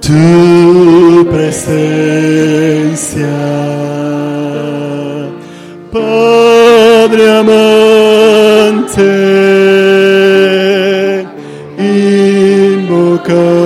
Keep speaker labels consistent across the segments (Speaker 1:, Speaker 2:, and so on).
Speaker 1: tu presencia. Padre amante, invocamos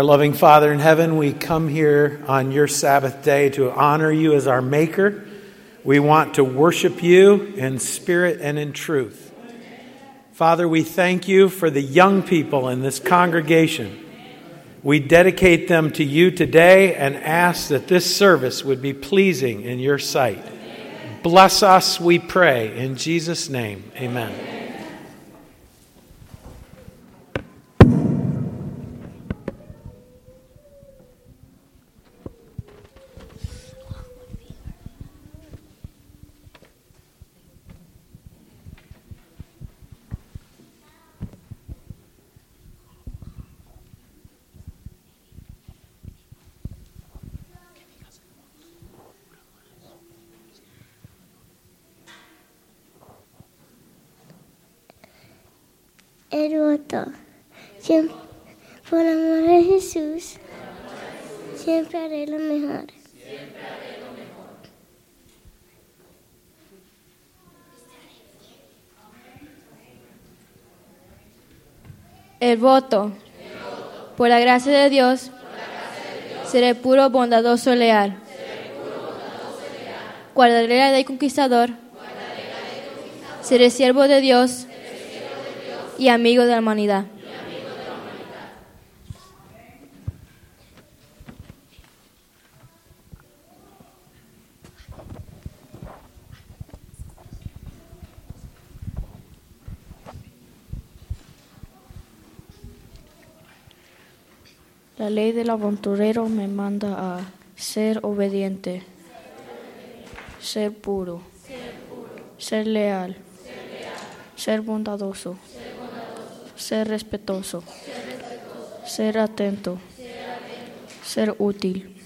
Speaker 2: Our loving Father in heaven, we come here on your Sabbath day to honor you as our Maker. We want to worship you in spirit and in truth. Father, we thank you for the young people in this congregation. We dedicate them to you today and ask that this service would be pleasing in your sight. Bless us, we pray, in Jesus' name. Amen.
Speaker 3: El voto. Por amor a Jesús, siempre haré lo mejor.
Speaker 4: El voto. Por la gracia de Dios, seré puro, bondadoso, leal. Guardaré la ley conquistador. Seré siervo de Dios y amigo de la humanidad.
Speaker 5: La ley del aventurero me manda a ser obediente, ser puro, ser leal, ser bondadoso, respetuoso, ser atento, ser útil,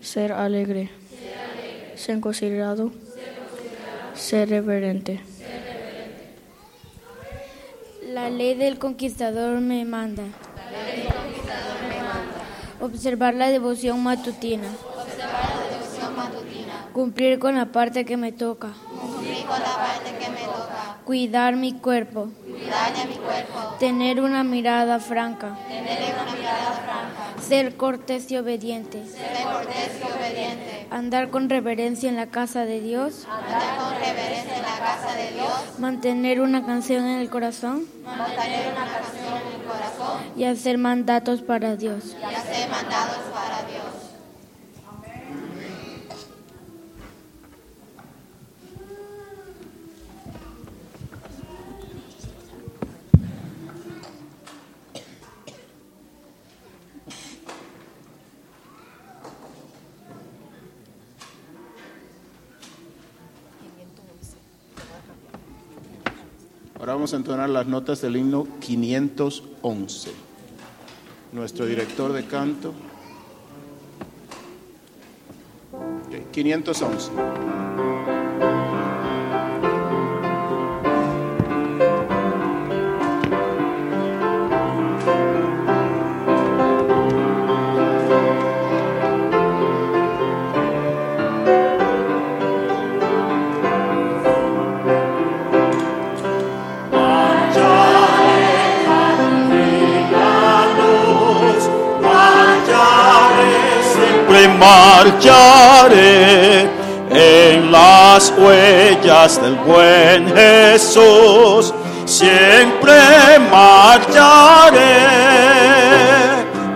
Speaker 5: ser alegre, ser considerado, ser reverente.
Speaker 4: La ley del conquistador me manda. Observar la devoción matutina. Cumplir con la parte que me toca. Cuidar mi cuerpo. Tener una mirada franca. Ser cortés y obediente. Andar con reverencia en la casa de Dios. Mantener una canción en el corazón. Y hacer mandatos para Dios.
Speaker 6: Ahora vamos a entonar las notas del himno 511. Nuestro director de canto. Ok, 511.
Speaker 1: Marcharé
Speaker 6: en las huellas del buen Jesús, siempre marcharé.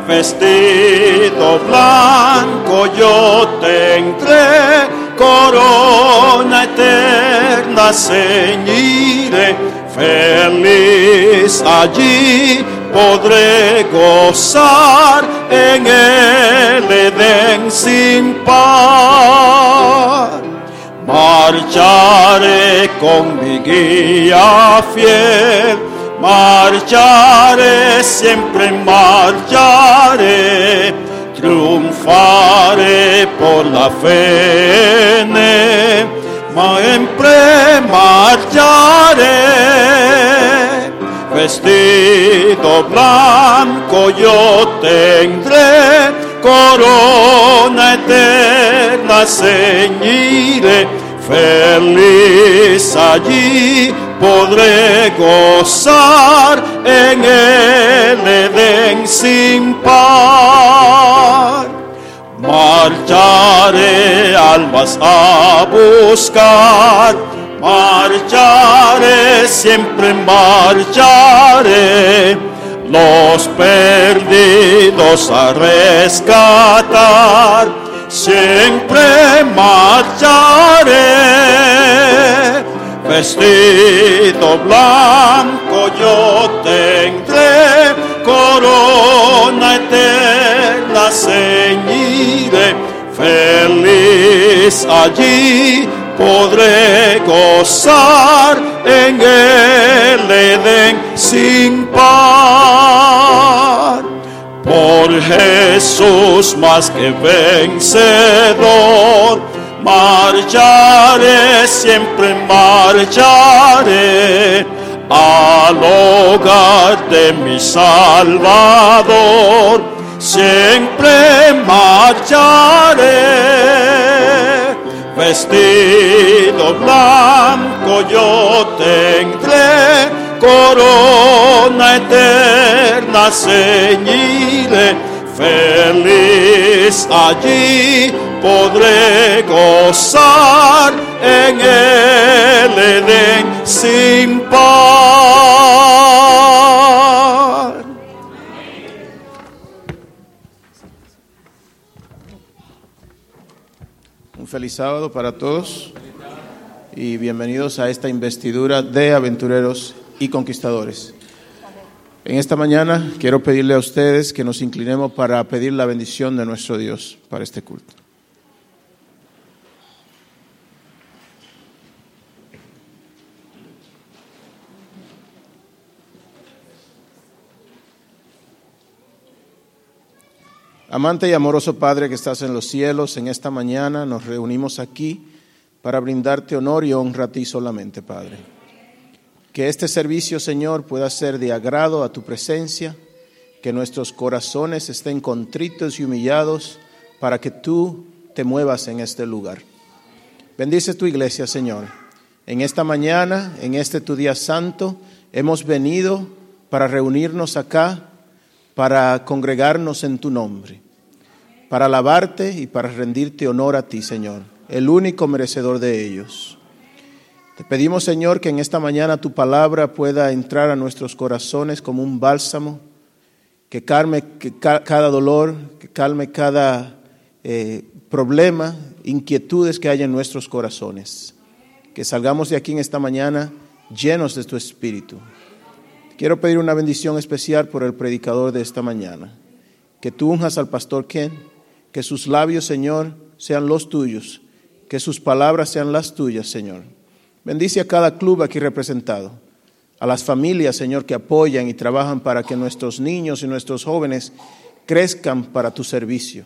Speaker 6: Vestido blanco yo tendré, corona eterna ceñiré, feliz allí podré gozar en el Edén sin par. Marcharé con mi guía fiel, marcharé, siempre marcharé, triunfaré por la fe. Siempre marcharé vestido blanco yo tendré, corona eterna ceñiré, feliz allí podré gozar en el Edén sin par. Marcharé almas a buscar, marcharé, siempre marcharé, los perdidos a rescatar, siempre marcharé. Vestido blanco yo tendré, corona eterna ceñiré, feliz allí podré gozar en el Edén sin par. Jesús más que vencedor, marcharé, siempre marcharé al hogar de mi Salvador, siempre marcharé. Vestido blanco yo tendré, corona eterna ceñiré, feliz allí podré gozar en el Edén sin par.
Speaker 7: Un feliz sábado para todos y bienvenidos a esta investidura de aventureros y conquistadores. En esta mañana quiero pedirle a ustedes que nos inclinemos para pedir la bendición de nuestro Dios para este culto. Amante y amoroso Padre que estás en los cielos, en esta mañana nos reunimos aquí para brindarte honor y honra a ti solamente, Padre. Que este servicio, Señor, pueda ser de agrado a tu presencia, que nuestros corazones estén contritos y humillados para que tú te muevas en este lugar. Bendice tu iglesia, Señor. En esta mañana, en este tu día santo, hemos venido para reunirnos acá para congregarnos en tu nombre, para alabarte y para rendirte honor a ti, Señor, el único merecedor de ellos. Te pedimos, Señor, que en esta mañana tu palabra pueda entrar a nuestros corazones como un bálsamo, que calme cada dolor, que calme cada eh, problema, inquietudes que hay en nuestros corazones. Que salgamos de aquí en esta mañana llenos de tu espíritu. Quiero pedir una bendición especial por el predicador de esta mañana. Que tú unjas al pastor Ken, que sus labios, Señor, sean los tuyos, que sus palabras sean las tuyas, Señor. Bendice a cada club aquí representado, a las familias, Señor, que apoyan y trabajan para que nuestros niños y nuestros jóvenes crezcan para tu servicio.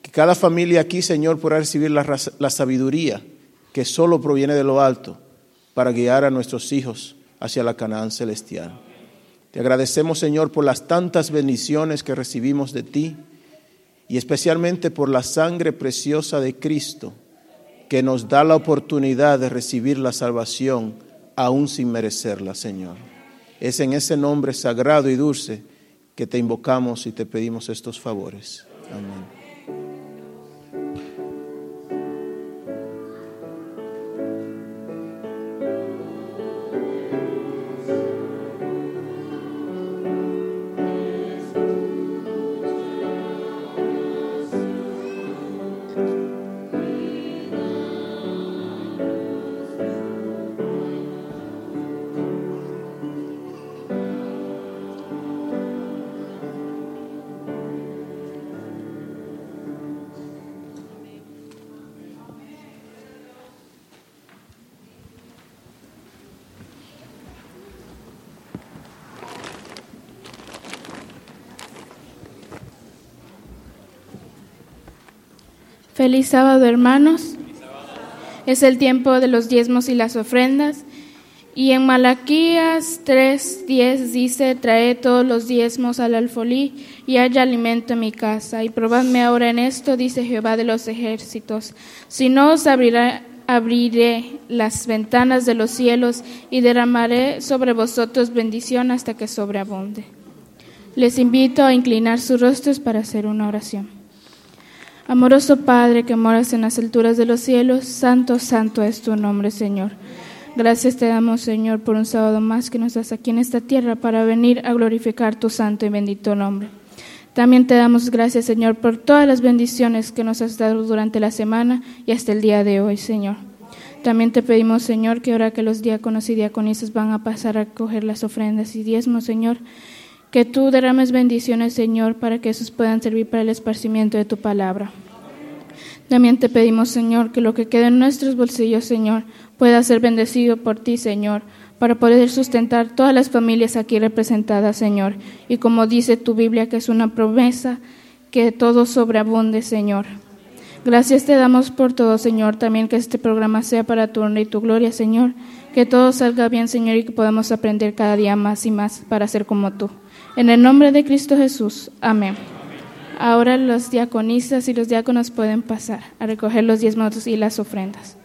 Speaker 7: Que cada familia aquí, Señor, pueda recibir la, la sabiduría que solo proviene de lo alto para guiar a nuestros hijos hacia la Canaán celestial. Te agradecemos, Señor, por las tantas bendiciones que recibimos de ti y especialmente por la sangre preciosa de Cristo que nos da la oportunidad de recibir la salvación aún sin merecerla, Señor. Es en ese nombre sagrado y dulce que te invocamos y te pedimos estos favores. Amén.
Speaker 8: Feliz sábado, hermanos. Es el tiempo de los diezmos y las ofrendas. Y en Malaquías 3:10 dice, trae todos los diezmos al alfolí y haya alimento en mi casa. Y probadme ahora en esto, dice Jehová de los ejércitos. Si no os abriré las ventanas de los cielos y derramaré sobre vosotros bendición hasta que sobreabunde. Les invito a inclinar sus rostros para hacer una oración. Amoroso Padre que moras en las alturas de los cielos, santo, santo es tu nombre, Señor. Gracias te damos, Señor, por un sábado más que nos das aquí en esta tierra para venir a glorificar tu santo y bendito nombre. También te damos gracias, Señor, por todas las bendiciones que nos has dado durante la semana y hasta el día de hoy, Señor. También te pedimos, Señor, que ahora que los diáconos y diaconisas van a pasar a coger las ofrendas y diezmos, Señor, que tú derrames bendiciones, Señor, para que esos puedan servir para el esparcimiento de tu palabra. También te pedimos, Señor, que lo que queda en nuestros bolsillos, Señor, pueda ser bendecido por ti, Señor, para poder sustentar todas las familias aquí representadas, Señor. Y como dice tu Biblia, que es una promesa, que todo sobreabunde, Señor. Gracias te damos por todo, Señor. También que este programa sea para tu honra y tu gloria, Señor. Que todo salga bien, Señor, y que podamos aprender cada día más y más para ser como tú. En el nombre de Cristo Jesús. Amén. Ahora los diaconistas y los diáconos pueden pasar a recoger los diezmos y las ofrendas.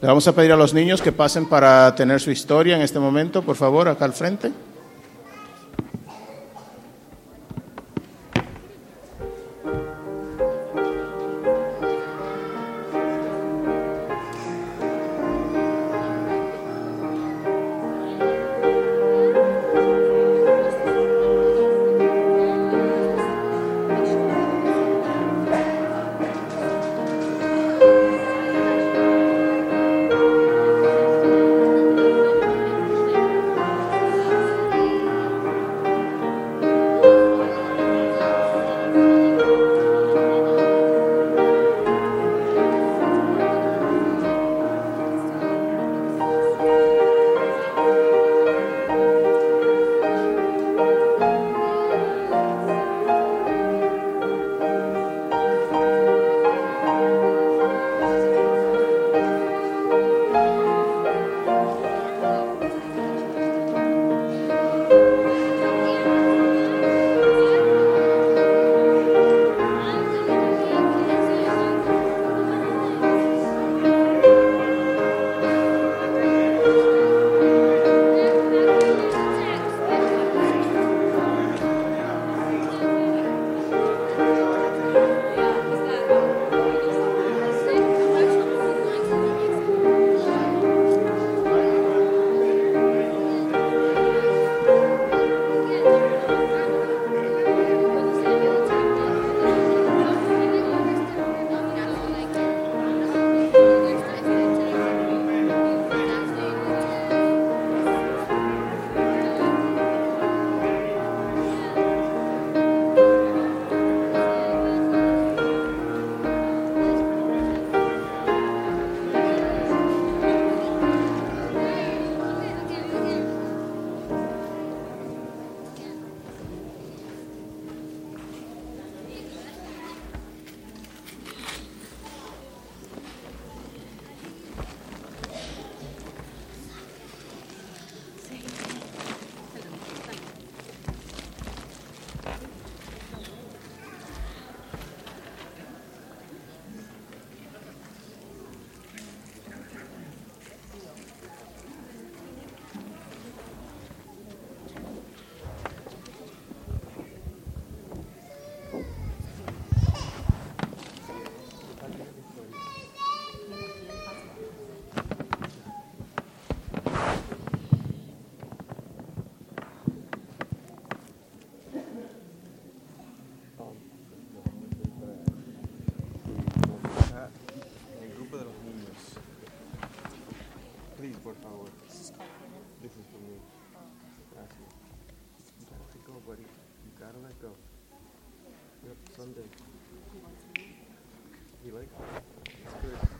Speaker 7: Le vamos a pedir a los niños que pasen para tener su historia en este momento, por favor, acá al frente.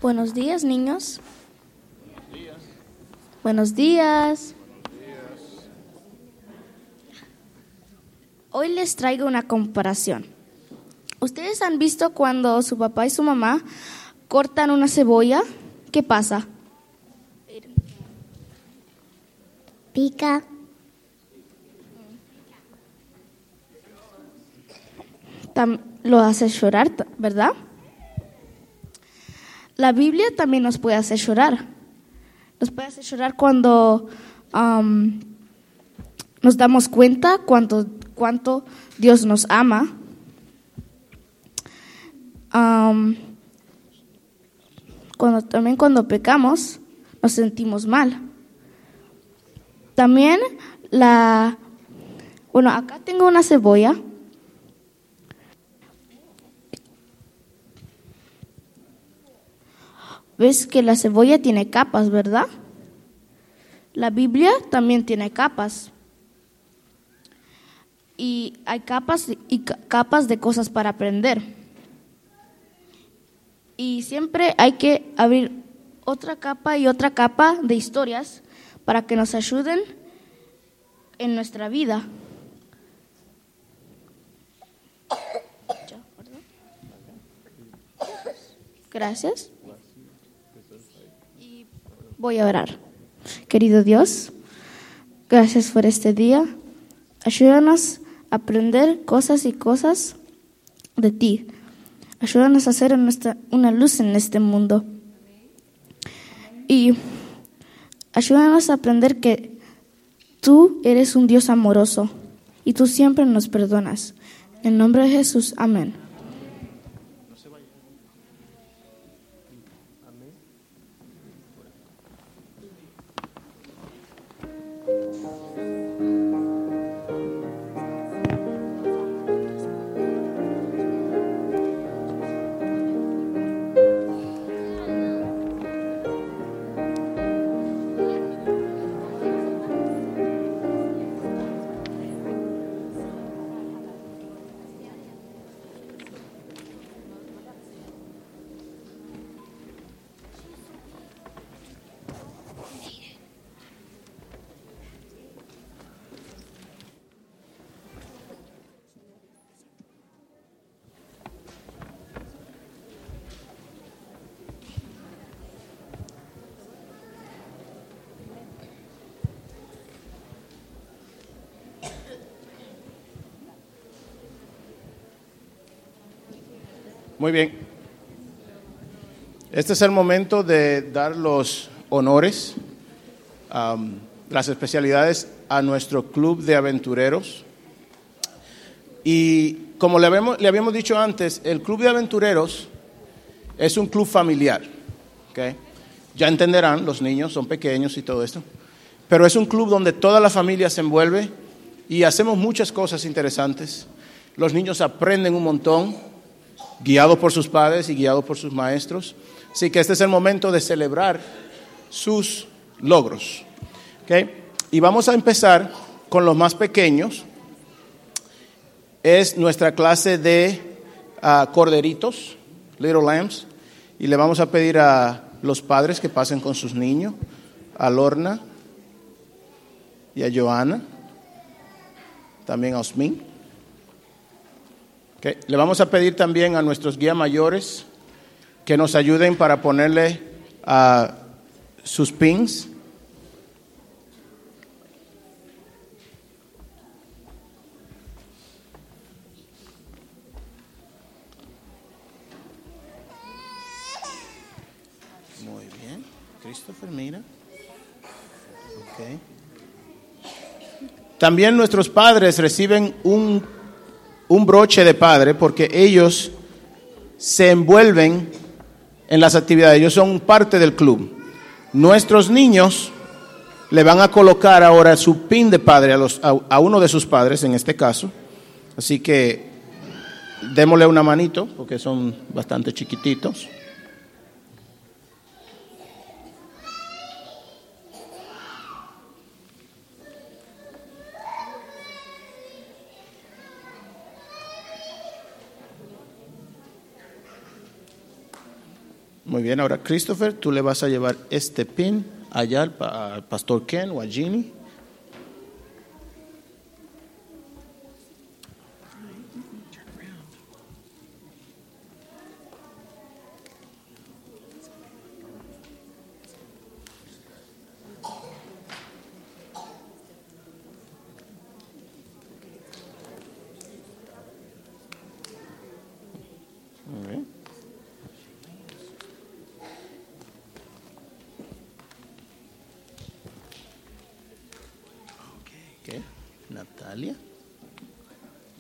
Speaker 9: Buenos días, niños. Buenos días. Hoy les traigo una comparación. ¿Ustedes han visto cuando su papá y su mamá cortan una cebolla? ¿Qué pasa?
Speaker 3: Pica.
Speaker 9: Tam- lo hace llorar, ¿verdad? La Biblia también nos puede hacer llorar. Nos puede hacer llorar cuando nos damos cuenta cuánto, cuánto Dios nos ama. Am, cuando, también cuando pecamos nos sentimos mal. También la... Bueno, acá tengo una cebolla. Ves que la cebolla tiene capas, ¿verdad? La Biblia también tiene capas. Y hay capas y ca- capas de cosas para aprender. Y siempre hay que abrir otra capa y otra capa de historias para que nos ayuden en nuestra vida. Gracias. Voy a orar. Querido Dios, gracias por este día. Ayúdanos a aprender cosas y cosas de ti. Ayúdanos a hacer una luz en este mundo. y ayúdanos a aprender que tú eres un Dios amoroso y tú siempre nos perdonas. En nombre de Jesús, amén.
Speaker 7: Muy bien. Este es el momento de dar los honores, am, las especialidades a nuestro club de aventureros. Y como le habíamos, dicho antes, el club de aventureros es un club familiar. ¿ok? Ya entenderán, los niños son pequeños y todo esto. Pero es un club donde toda la familia se envuelve y hacemos muchas cosas interesantes. Los niños aprenden un montón, guiados por sus padres y guiados por sus maestros. Así que este es el momento de celebrar sus logros. ¿ok? Y vamos a empezar con los más pequeños. Es nuestra clase de ah, corderitos, little lambs. Y le vamos a pedir a los padres que pasen con sus niños, a Lorna y a Joana, también a Osmin. Le vamos a pedir también a nuestros guías mayores que nos ayuden para ponerle a sus pins. Muy bien. Christopher, mira. Ok. También nuestros padres reciben un, un broche de padre porque ellos se envuelven en las actividades, ellos son parte del club. Nuestros niños le van a colocar ahora su pin de padre a, los, a, uno de sus padres, en este caso. Así que démosle una manito porque son bastante chiquititos. Muy bien, ahora Christopher, tú le vas a llevar este pin allá al, pa- al pastor Ken o a Ginny. Muy bien. Ok, Natalia.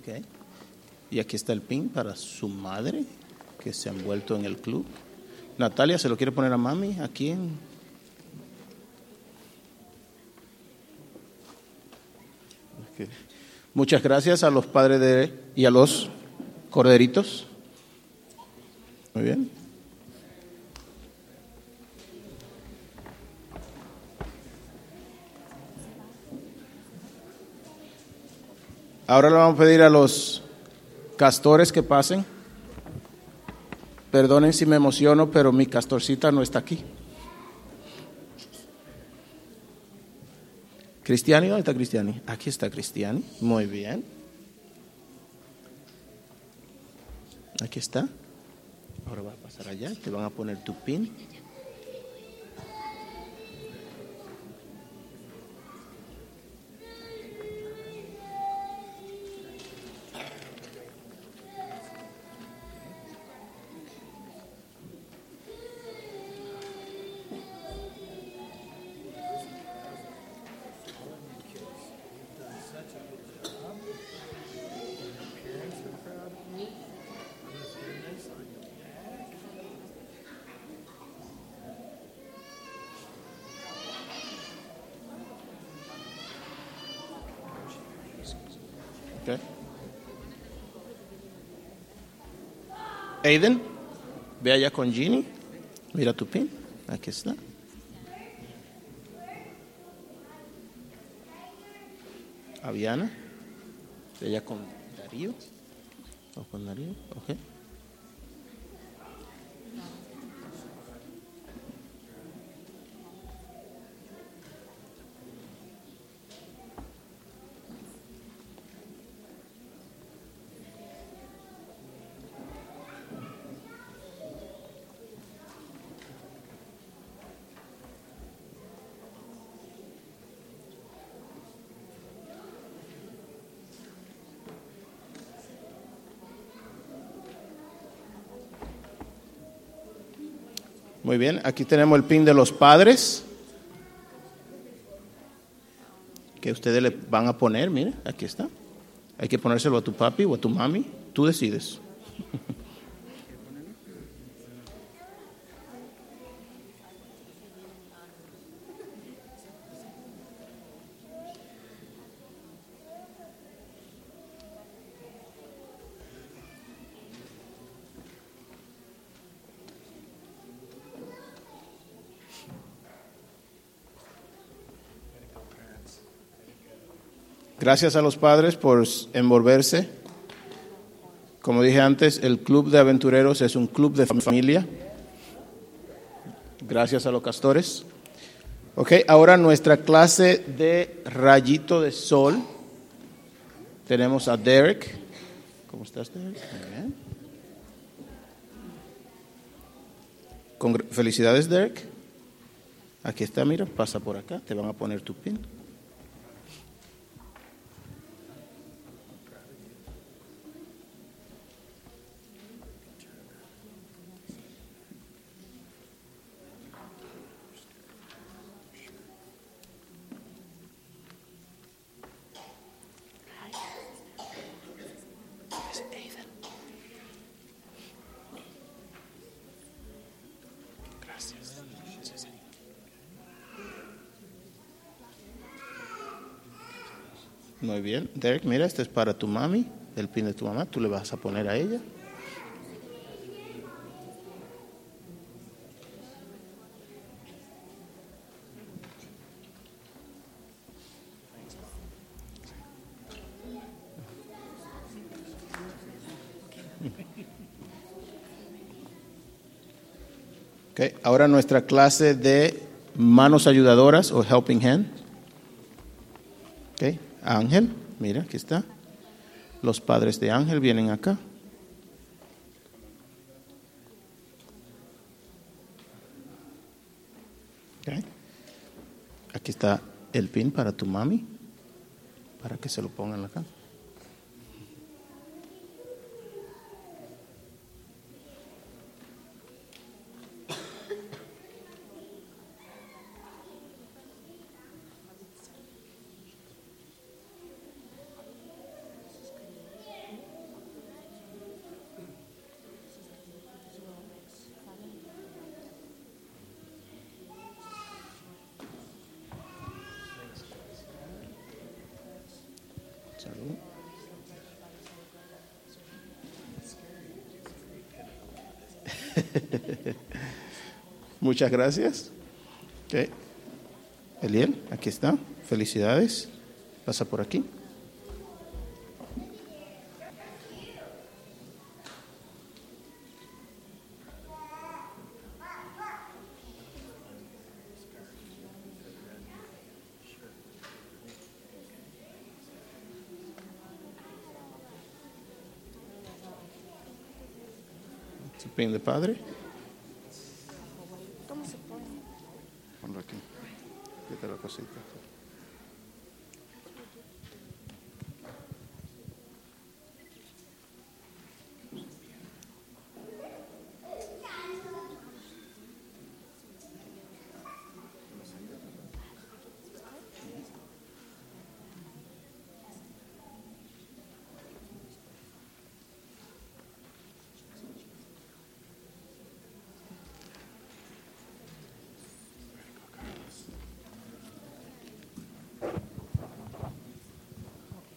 Speaker 7: Ok. Y aquí está el pin para su madre, que se ha envuelto en el club. Natalia, ¿se lo quiere poner a mami aquí en... Ok. Muchas gracias a los padres de, y a los corderitos. Muy bien. Ahora le vamos a pedir a los castores que pasen. Perdonen si me emociono, pero mi castorcita no está aquí. Cristiani, ¿dónde está Cristiani? Aquí está Cristiani. Muy bien. Aquí está. Ahora va a pasar allá. Te van a poner tu pin. Okay. Aiden, ve allá con Ginny. Mira tu pin. Aquí está. Aviana. Ve allá con Darío. O con Darío. Okay. Muy bien, aquí tenemos el pin de los padres. Que ustedes le van a poner, mire, aquí está. Hay que ponérselo a tu papi o a tu mami. Tú decides. Gracias a los padres por envolverse. Como dije antes, el Club de Aventureros es un club de familia. Gracias a los castores. Ok, ahora nuestra clase de rayito de sol. Tenemos a Derek. ¿Cómo estás, Derek? Muy bien. Felicidades, Derek. Aquí está, mira, pasa por acá. Te van a poner tu pin. Muy bien. Derek, mira, este es para tu mami, el pin de tu mamá. Tú le vas a poner a ella. Ok, ahora nuestra clase de manos ayudadoras o helping hand. Ok, Ángel, mira, aquí está. Los padres de Ángel vienen acá. Aquí está el pin para tu mami, para que se lo pongan acá. Muchas gracias. Ok. Eliel, aquí está. Felicidades. Pasa por aquí. Padre.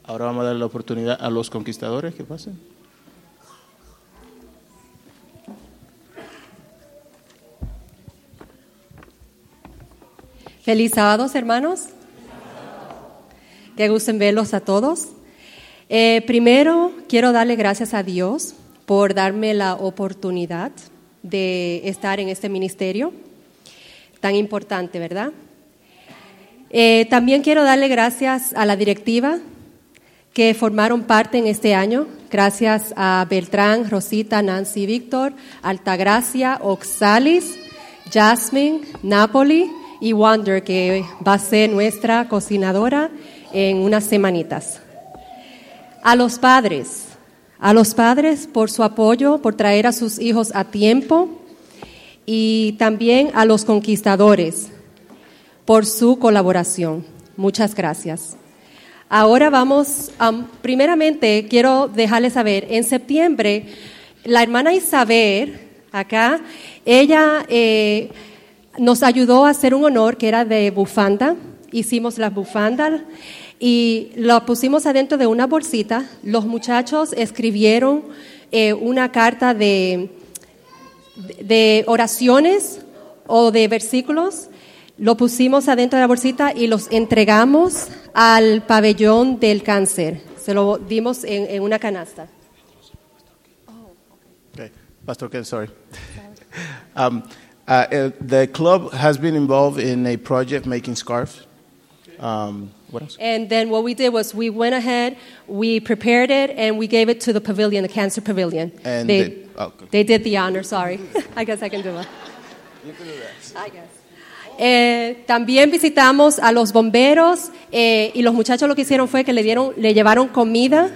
Speaker 7: Ahora vamos a dar la oportunidad a los conquistadores que pasen.
Speaker 10: Feliz sábado, hermanos. Que gusten verlos a todos. Eh, primero, quiero darle gracias a Dios por darme la oportunidad de estar en este ministerio tan importante, ¿verdad? Eh, también quiero darle gracias a la directiva que formaron parte en este año, gracias a Beltrán, Rosita, Nancy, Víctor, Altagracia, Oxalis, Jasmine, Napoli y Wonder, que va a ser nuestra cocinadora en unas semanitas. A los padres, a los padres por su apoyo, por traer a sus hijos a tiempo y también a los conquistadores por su colaboración. Muchas gracias. Ahora vamos, um, primeramente quiero dejarles saber, en septiembre la hermana Isabel, acá, ella eh, nos ayudó a hacer un honor que era de bufanda, hicimos las bufandas y lo pusimos adentro de una bolsita. Los muchachos escribieron eh, una carta de, de oraciones o de versículos. Lo pusimos adentro de la bolsita y los entregamos al pabellón del cáncer. Se lo dimos en, en una canasta.
Speaker 7: Okay. Pastor Ken, sorry. um, uh, the club has been involved in a project making scarves. Um, what else?
Speaker 10: And then what we did was we went ahead, we prepared it, and we gave it to the pavilion, the cancer pavilion.
Speaker 7: And
Speaker 10: they,
Speaker 7: they- oh, okay.
Speaker 10: they did the honor, sorry. I guess I can do it. You can do that. I guess. Eh, también visitamos a los bomberos eh, y los muchachos lo que hicieron fue que le dieron, le llevaron comida.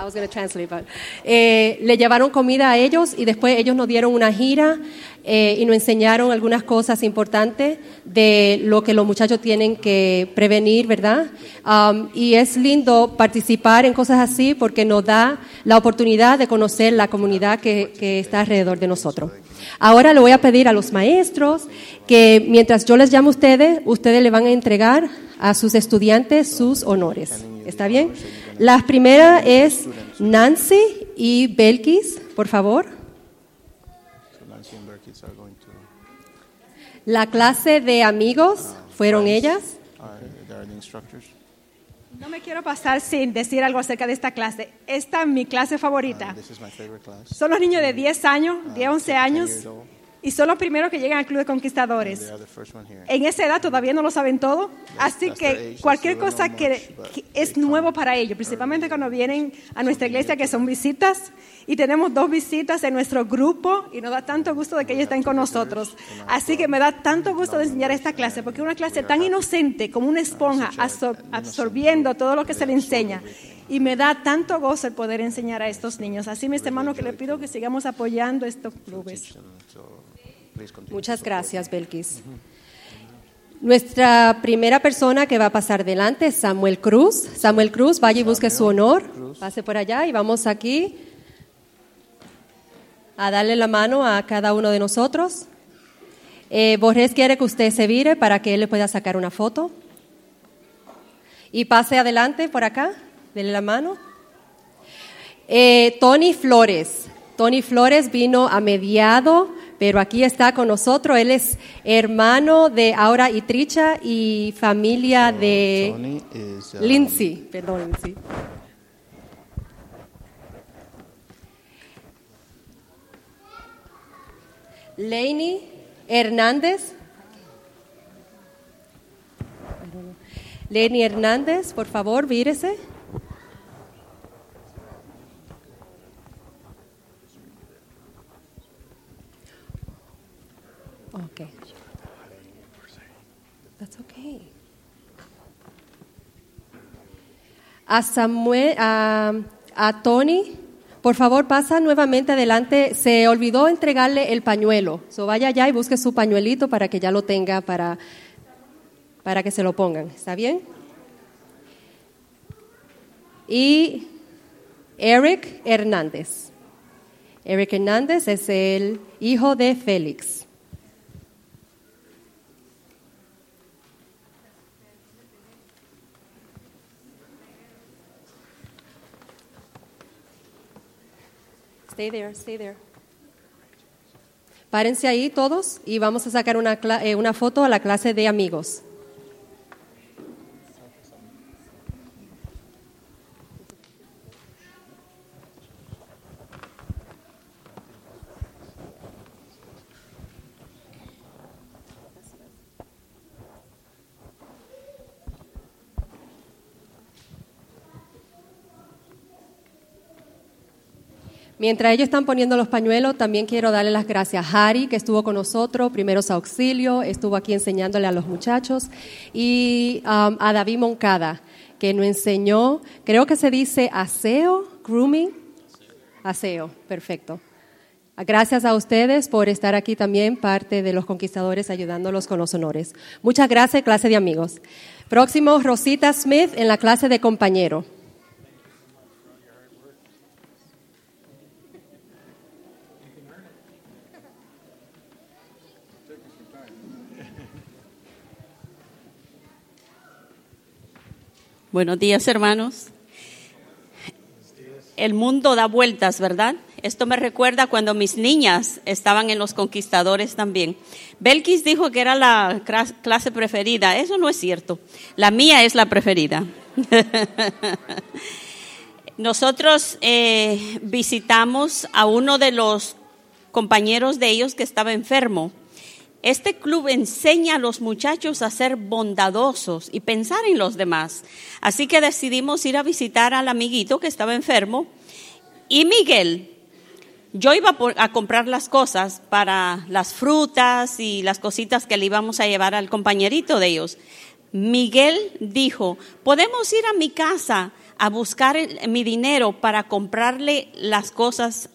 Speaker 10: I was to translate, but, eh, le llevaron comida a ellos y después ellos nos dieron una gira eh, y nos enseñaron algunas cosas importantes de lo que los muchachos tienen que prevenir, ¿verdad? Um, y es lindo participar en cosas así porque nos da la oportunidad de conocer la comunidad que, que está alrededor de nosotros. Ahora le voy a pedir a los maestros que mientras yo les llamo a ustedes, ustedes le van a entregar a sus estudiantes sus honores. ¿Está bien? La primera es Nancy y Belkis, por favor.
Speaker 7: So Nancy and Berkis are going to,
Speaker 10: La clase de amigos fueron ellas.
Speaker 7: uh.
Speaker 11: No me quiero pasar sin decir algo acerca de esta clase. Esta es mi clase favorita.
Speaker 7: Class.
Speaker 11: Son los niños de 10 años, 10, 11 años. Y son los primeros que llegan al Club de Conquistadores. En esa edad todavía no lo saben todo, así que cualquier cosa que, es nuevo para ellos, principalmente cuando vienen a nuestra iglesia que son visitas, y tenemos dos visitas en nuestro grupo, y nos da tanto gusto de que ellos estén con nosotros. Así que me da tanto gusto de enseñar esta clase, porque es una clase tan inocente como una esponja, absor- absorbiendo todo lo que se le enseña. Y me da tanto gozo el poder enseñar a estos niños. Así, mis hermanos, que les pido que sigamos apoyando estos clubes.
Speaker 10: Muchas gracias, Belkis. Nuestra primera persona que va a pasar delante es Samuel Cruz. Samuel Cruz, vaya y busque su honor. Pase por allá y vamos aquí a darle la mano a cada uno de nosotros. Eh, Borges quiere que usted se vire para que él le pueda sacar una foto. Y pase adelante por acá, dele la mano. Eh, Tony Flores. Tony Flores vino a mediado, pero aquí está con nosotros. Él es hermano de Aura y Tricha y familia de
Speaker 7: Tony is
Speaker 10: Lindsay. Perdón, Lindsay. Lainey Hernández. Lainey Hernández, por favor, vírese. Okay. That's okay. A Samuel, a, Tony, por favor pasa nuevamente adelante. Se olvidó entregarle el pañuelo. So vaya allá y busque su pañuelito para que ya lo tenga para, para que se lo pongan. ¿Está bien? Y Eric Hernández. Eric Hernández es el hijo de Félix. Stay there, stay there. Párense ahí todos y vamos a sacar una, eh, una foto a la clase de amigos. Mientras ellos están poniendo los pañuelos, también quiero darle las gracias a Harry, que estuvo con nosotros, primeros auxilios, estuvo aquí enseñándole a los muchachos, y um, a David Moncada, que nos enseñó, creo que se dice aseo, grooming, aseo, perfecto. Gracias a ustedes por estar aquí también, parte de los conquistadores, ayudándolos con los honores. Muchas gracias, clase de amigos. Próximo, Rosita Smith en la clase de compañero.
Speaker 12: Buenos días, hermanos. El mundo da vueltas, ¿verdad? Esto me recuerda cuando mis niñas estaban en los conquistadores también. Belkis dijo que era la clase preferida. Eso no es cierto. La mía es la preferida. Nosotros eh, visitamos a uno de los compañeros de ellos que estaba enfermo. Este club enseña a los muchachos a ser bondadosos y pensar en los demás. Así que decidimos ir a visitar al amiguito que estaba enfermo. Y Miguel, yo iba a comprar las cosas para las frutas y las cositas que le íbamos a llevar al compañerito de ellos. Miguel dijo, podemos ir a mi casa a buscar mi dinero para comprarle las cosas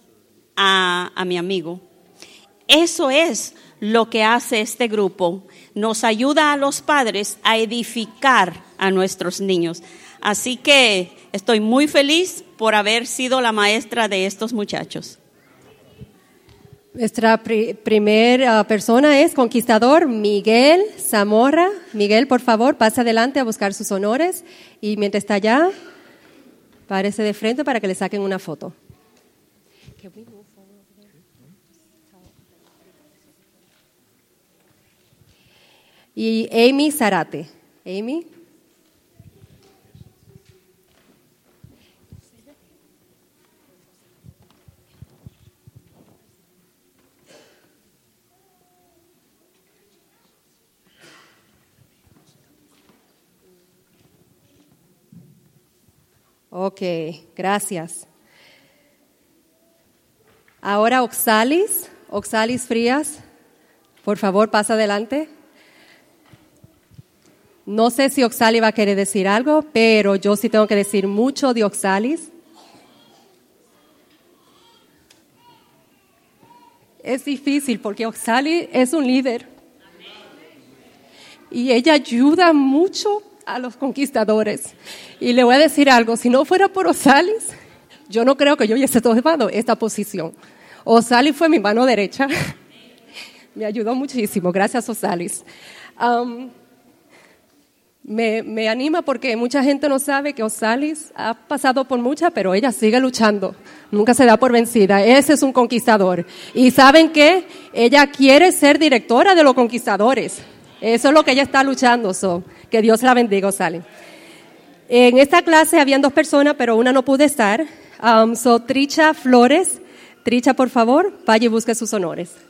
Speaker 12: a, a mi amigo. Eso es lo que hace este grupo. Nos ayuda a los padres a edificar a nuestros niños. Así que estoy muy feliz por haber sido la maestra de estos muchachos.
Speaker 10: Nuestra pri- primer ah, persona es conquistador Miguel Zamorra. Miguel, por favor, pase adelante a buscar sus honores y mientras está allá, párese de frente para que le saquen una foto. Y Amy Zarate. Amy. Ok, gracias. Ahora Oxalis, Oxalis Frías, por favor pasa adelante. No sé si Oxalis va a querer decir algo, pero yo sí tengo que decir mucho de Oxalis. Es difícil porque Oxalis es un líder. Y ella ayuda mucho a los conquistadores. Y le voy a decir algo, si no fuera por Osalis, yo no creo que yo hubiese tomado esta posición. Osalis fue mi mano derecha. Me ayudó muchísimo, gracias Osalis. Me, anima porque mucha gente no sabe que Osalis ha pasado por mucha, pero ella sigue luchando. Nunca se da por vencida. Ese es un conquistador. Y saben que ella quiere ser directora de los conquistadores. Eso es lo que ella está luchando. So, que Dios la bendiga, Osalis. En esta clase habían dos personas, pero una no pude estar. Um, so, Tricha Flores. Tricha, por favor, vaya y busque sus honores.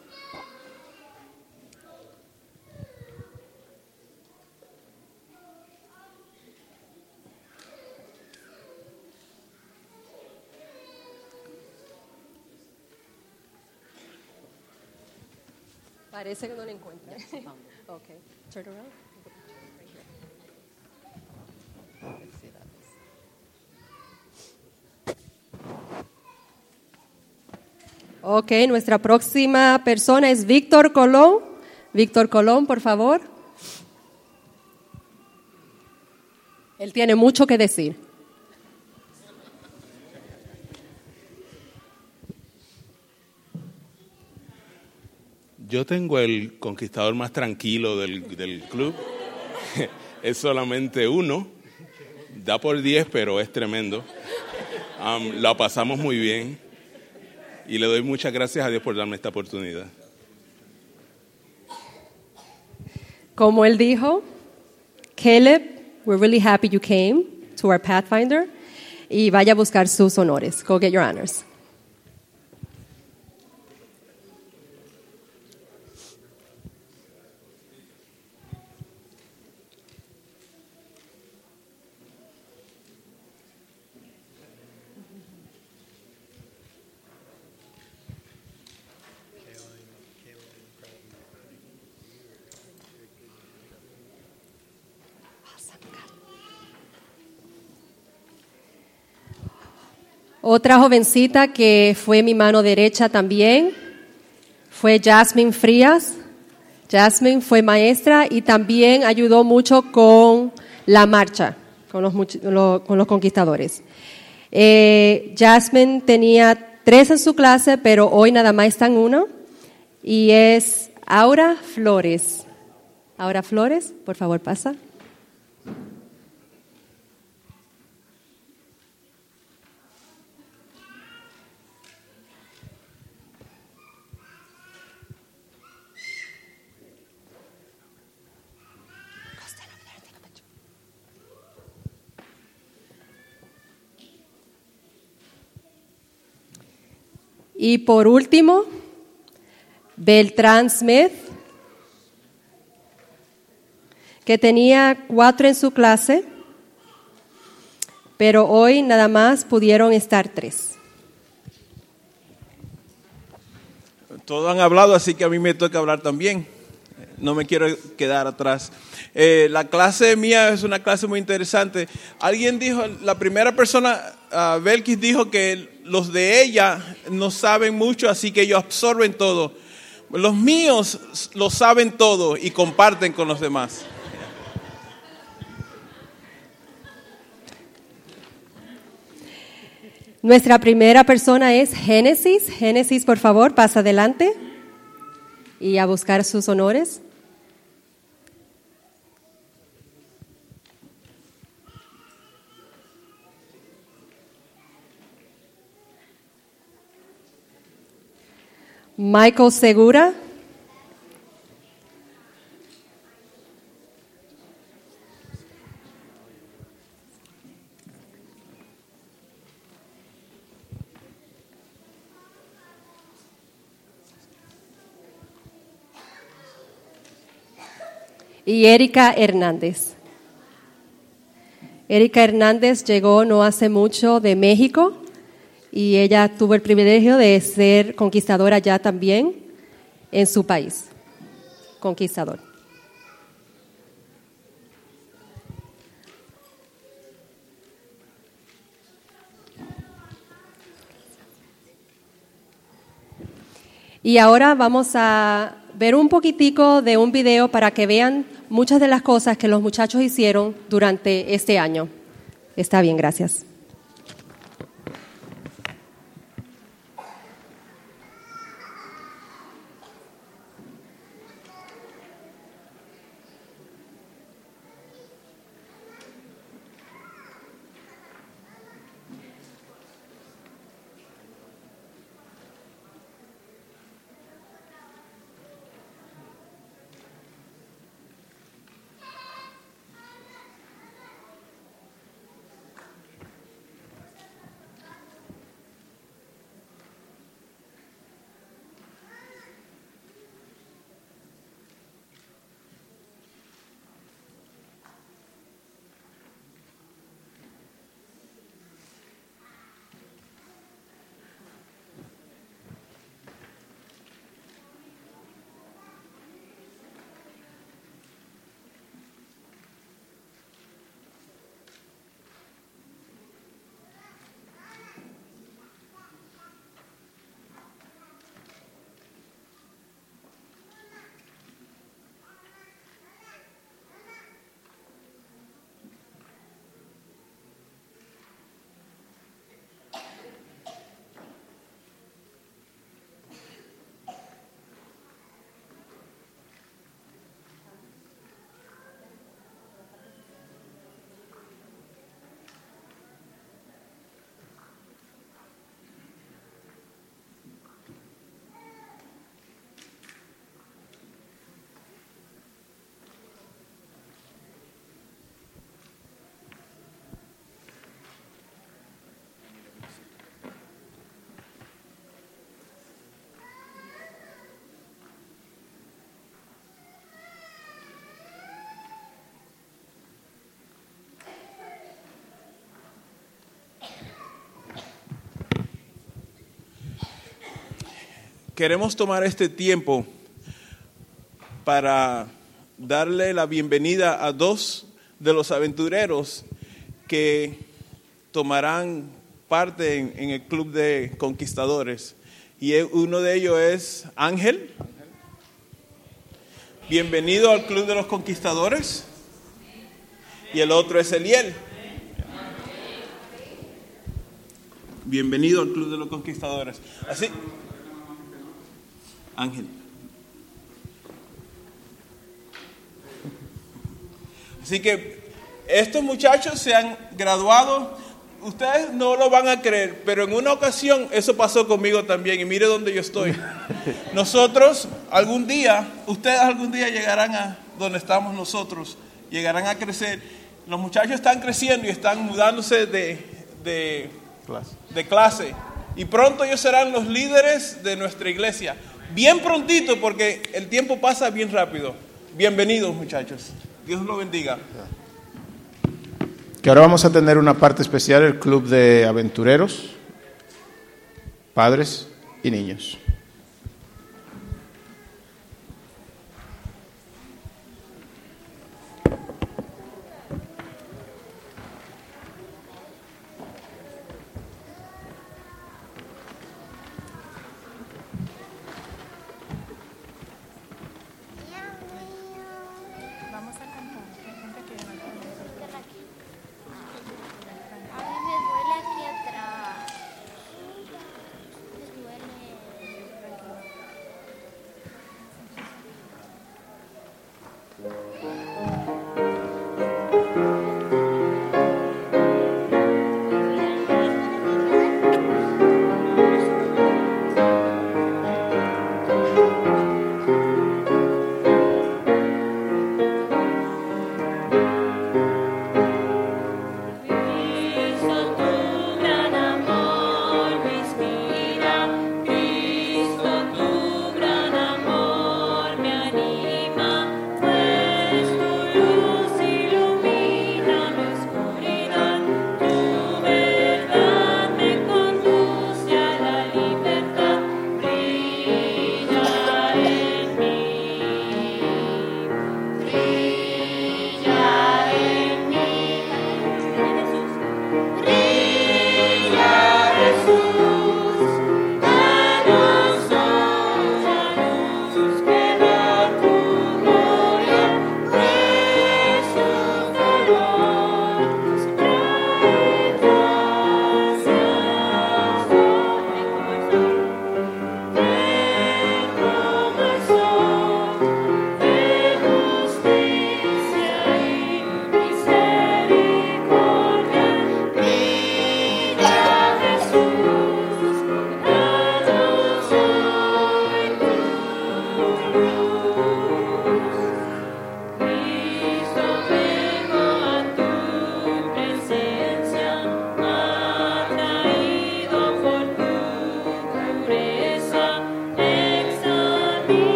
Speaker 10: Parece que no la encuentra. okay. Turn around. Ok, nuestra próxima persona es Víctor Colón. Víctor Colón, por favor. Él tiene mucho que decir.
Speaker 13: Yo tengo el conquistador más tranquilo del, del club. es solamente uno. Da por 10, pero es tremendo. Um, la pasamos muy bien. Y le doy muchas gracias a Dios por darme esta oportunidad.
Speaker 10: Como él dijo, Caleb, we're really happy you came to our Pathfinder. Y vaya a buscar sus honores. Go get your honors. Otra jovencita que fue mi mano derecha también fue Jasmine Frías. Jasmine fue maestra y también ayudó mucho con la marcha, con los, con los conquistadores. Eh, Jasmine tenía tres en su clase, pero hoy nada más están uno. Y es Aura Flores. Aura Flores, por favor, pasa. Y por último, Beltrán Smith, que tenía cuatro en su clase, pero hoy nada más pudieron estar tres.
Speaker 14: Todos han hablado, así que a mí me toca hablar también. No me quiero quedar atrás. Eh, la clase mía es una clase muy interesante. Alguien dijo, la primera persona, ah, Belkis dijo que los de ella no saben mucho, así que ellos absorben todo. Los míos lo saben todo y comparten con los demás.
Speaker 10: Nuestra primera persona es Génesis. Génesis, por favor, pasa adelante y a buscar sus honores. Michael Segura. y Erika Hernández. Erika Hernández llegó no hace mucho de México y ella tuvo el privilegio de ser conquistadora ya también en su país. Conquistador. Y ahora vamos a ver un poquitico de un video para que vean muchas de las cosas que los muchachos hicieron durante este año. Está bien, gracias.
Speaker 14: Queremos tomar este tiempo para darle la bienvenida a dos de los aventureros que tomarán parte en, el club de conquistadores. Y e- uno de ellos es Ángel. Bienvenido al club de los conquistadores. Y el otro es Eliel. Bienvenido al club de los conquistadores. Así. Ángel. Así que estos muchachos se han graduado. Ustedes no lo van a creer, pero en una ocasión eso pasó conmigo también. Y mire dónde yo estoy. Nosotros algún día, ustedes algún día llegarán a donde estamos nosotros, llegarán a crecer. Los muchachos están creciendo y están mudándose de, de, de clase. Y pronto ellos serán los líderes de nuestra iglesia. Bien prontito porque el tiempo pasa bien rápido. Bienvenidos muchachos. Dios los bendiga.
Speaker 7: Que ahora vamos a tener una parte especial, el club de aventureros, padres y niños.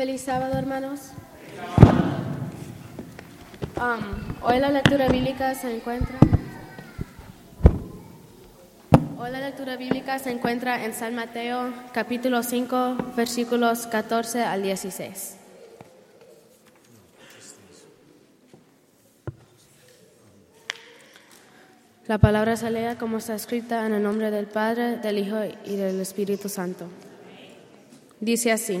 Speaker 15: Feliz sábado, hermanos. Um, hoy la lectura bíblica se encuentra. Hoy la lectura bíblica se encuentra en San Mateo, capítulo 5, versículos 14 al 16. La palabra se lea como está escrita en el nombre del Padre, del Hijo y del Espíritu Santo. Dice así.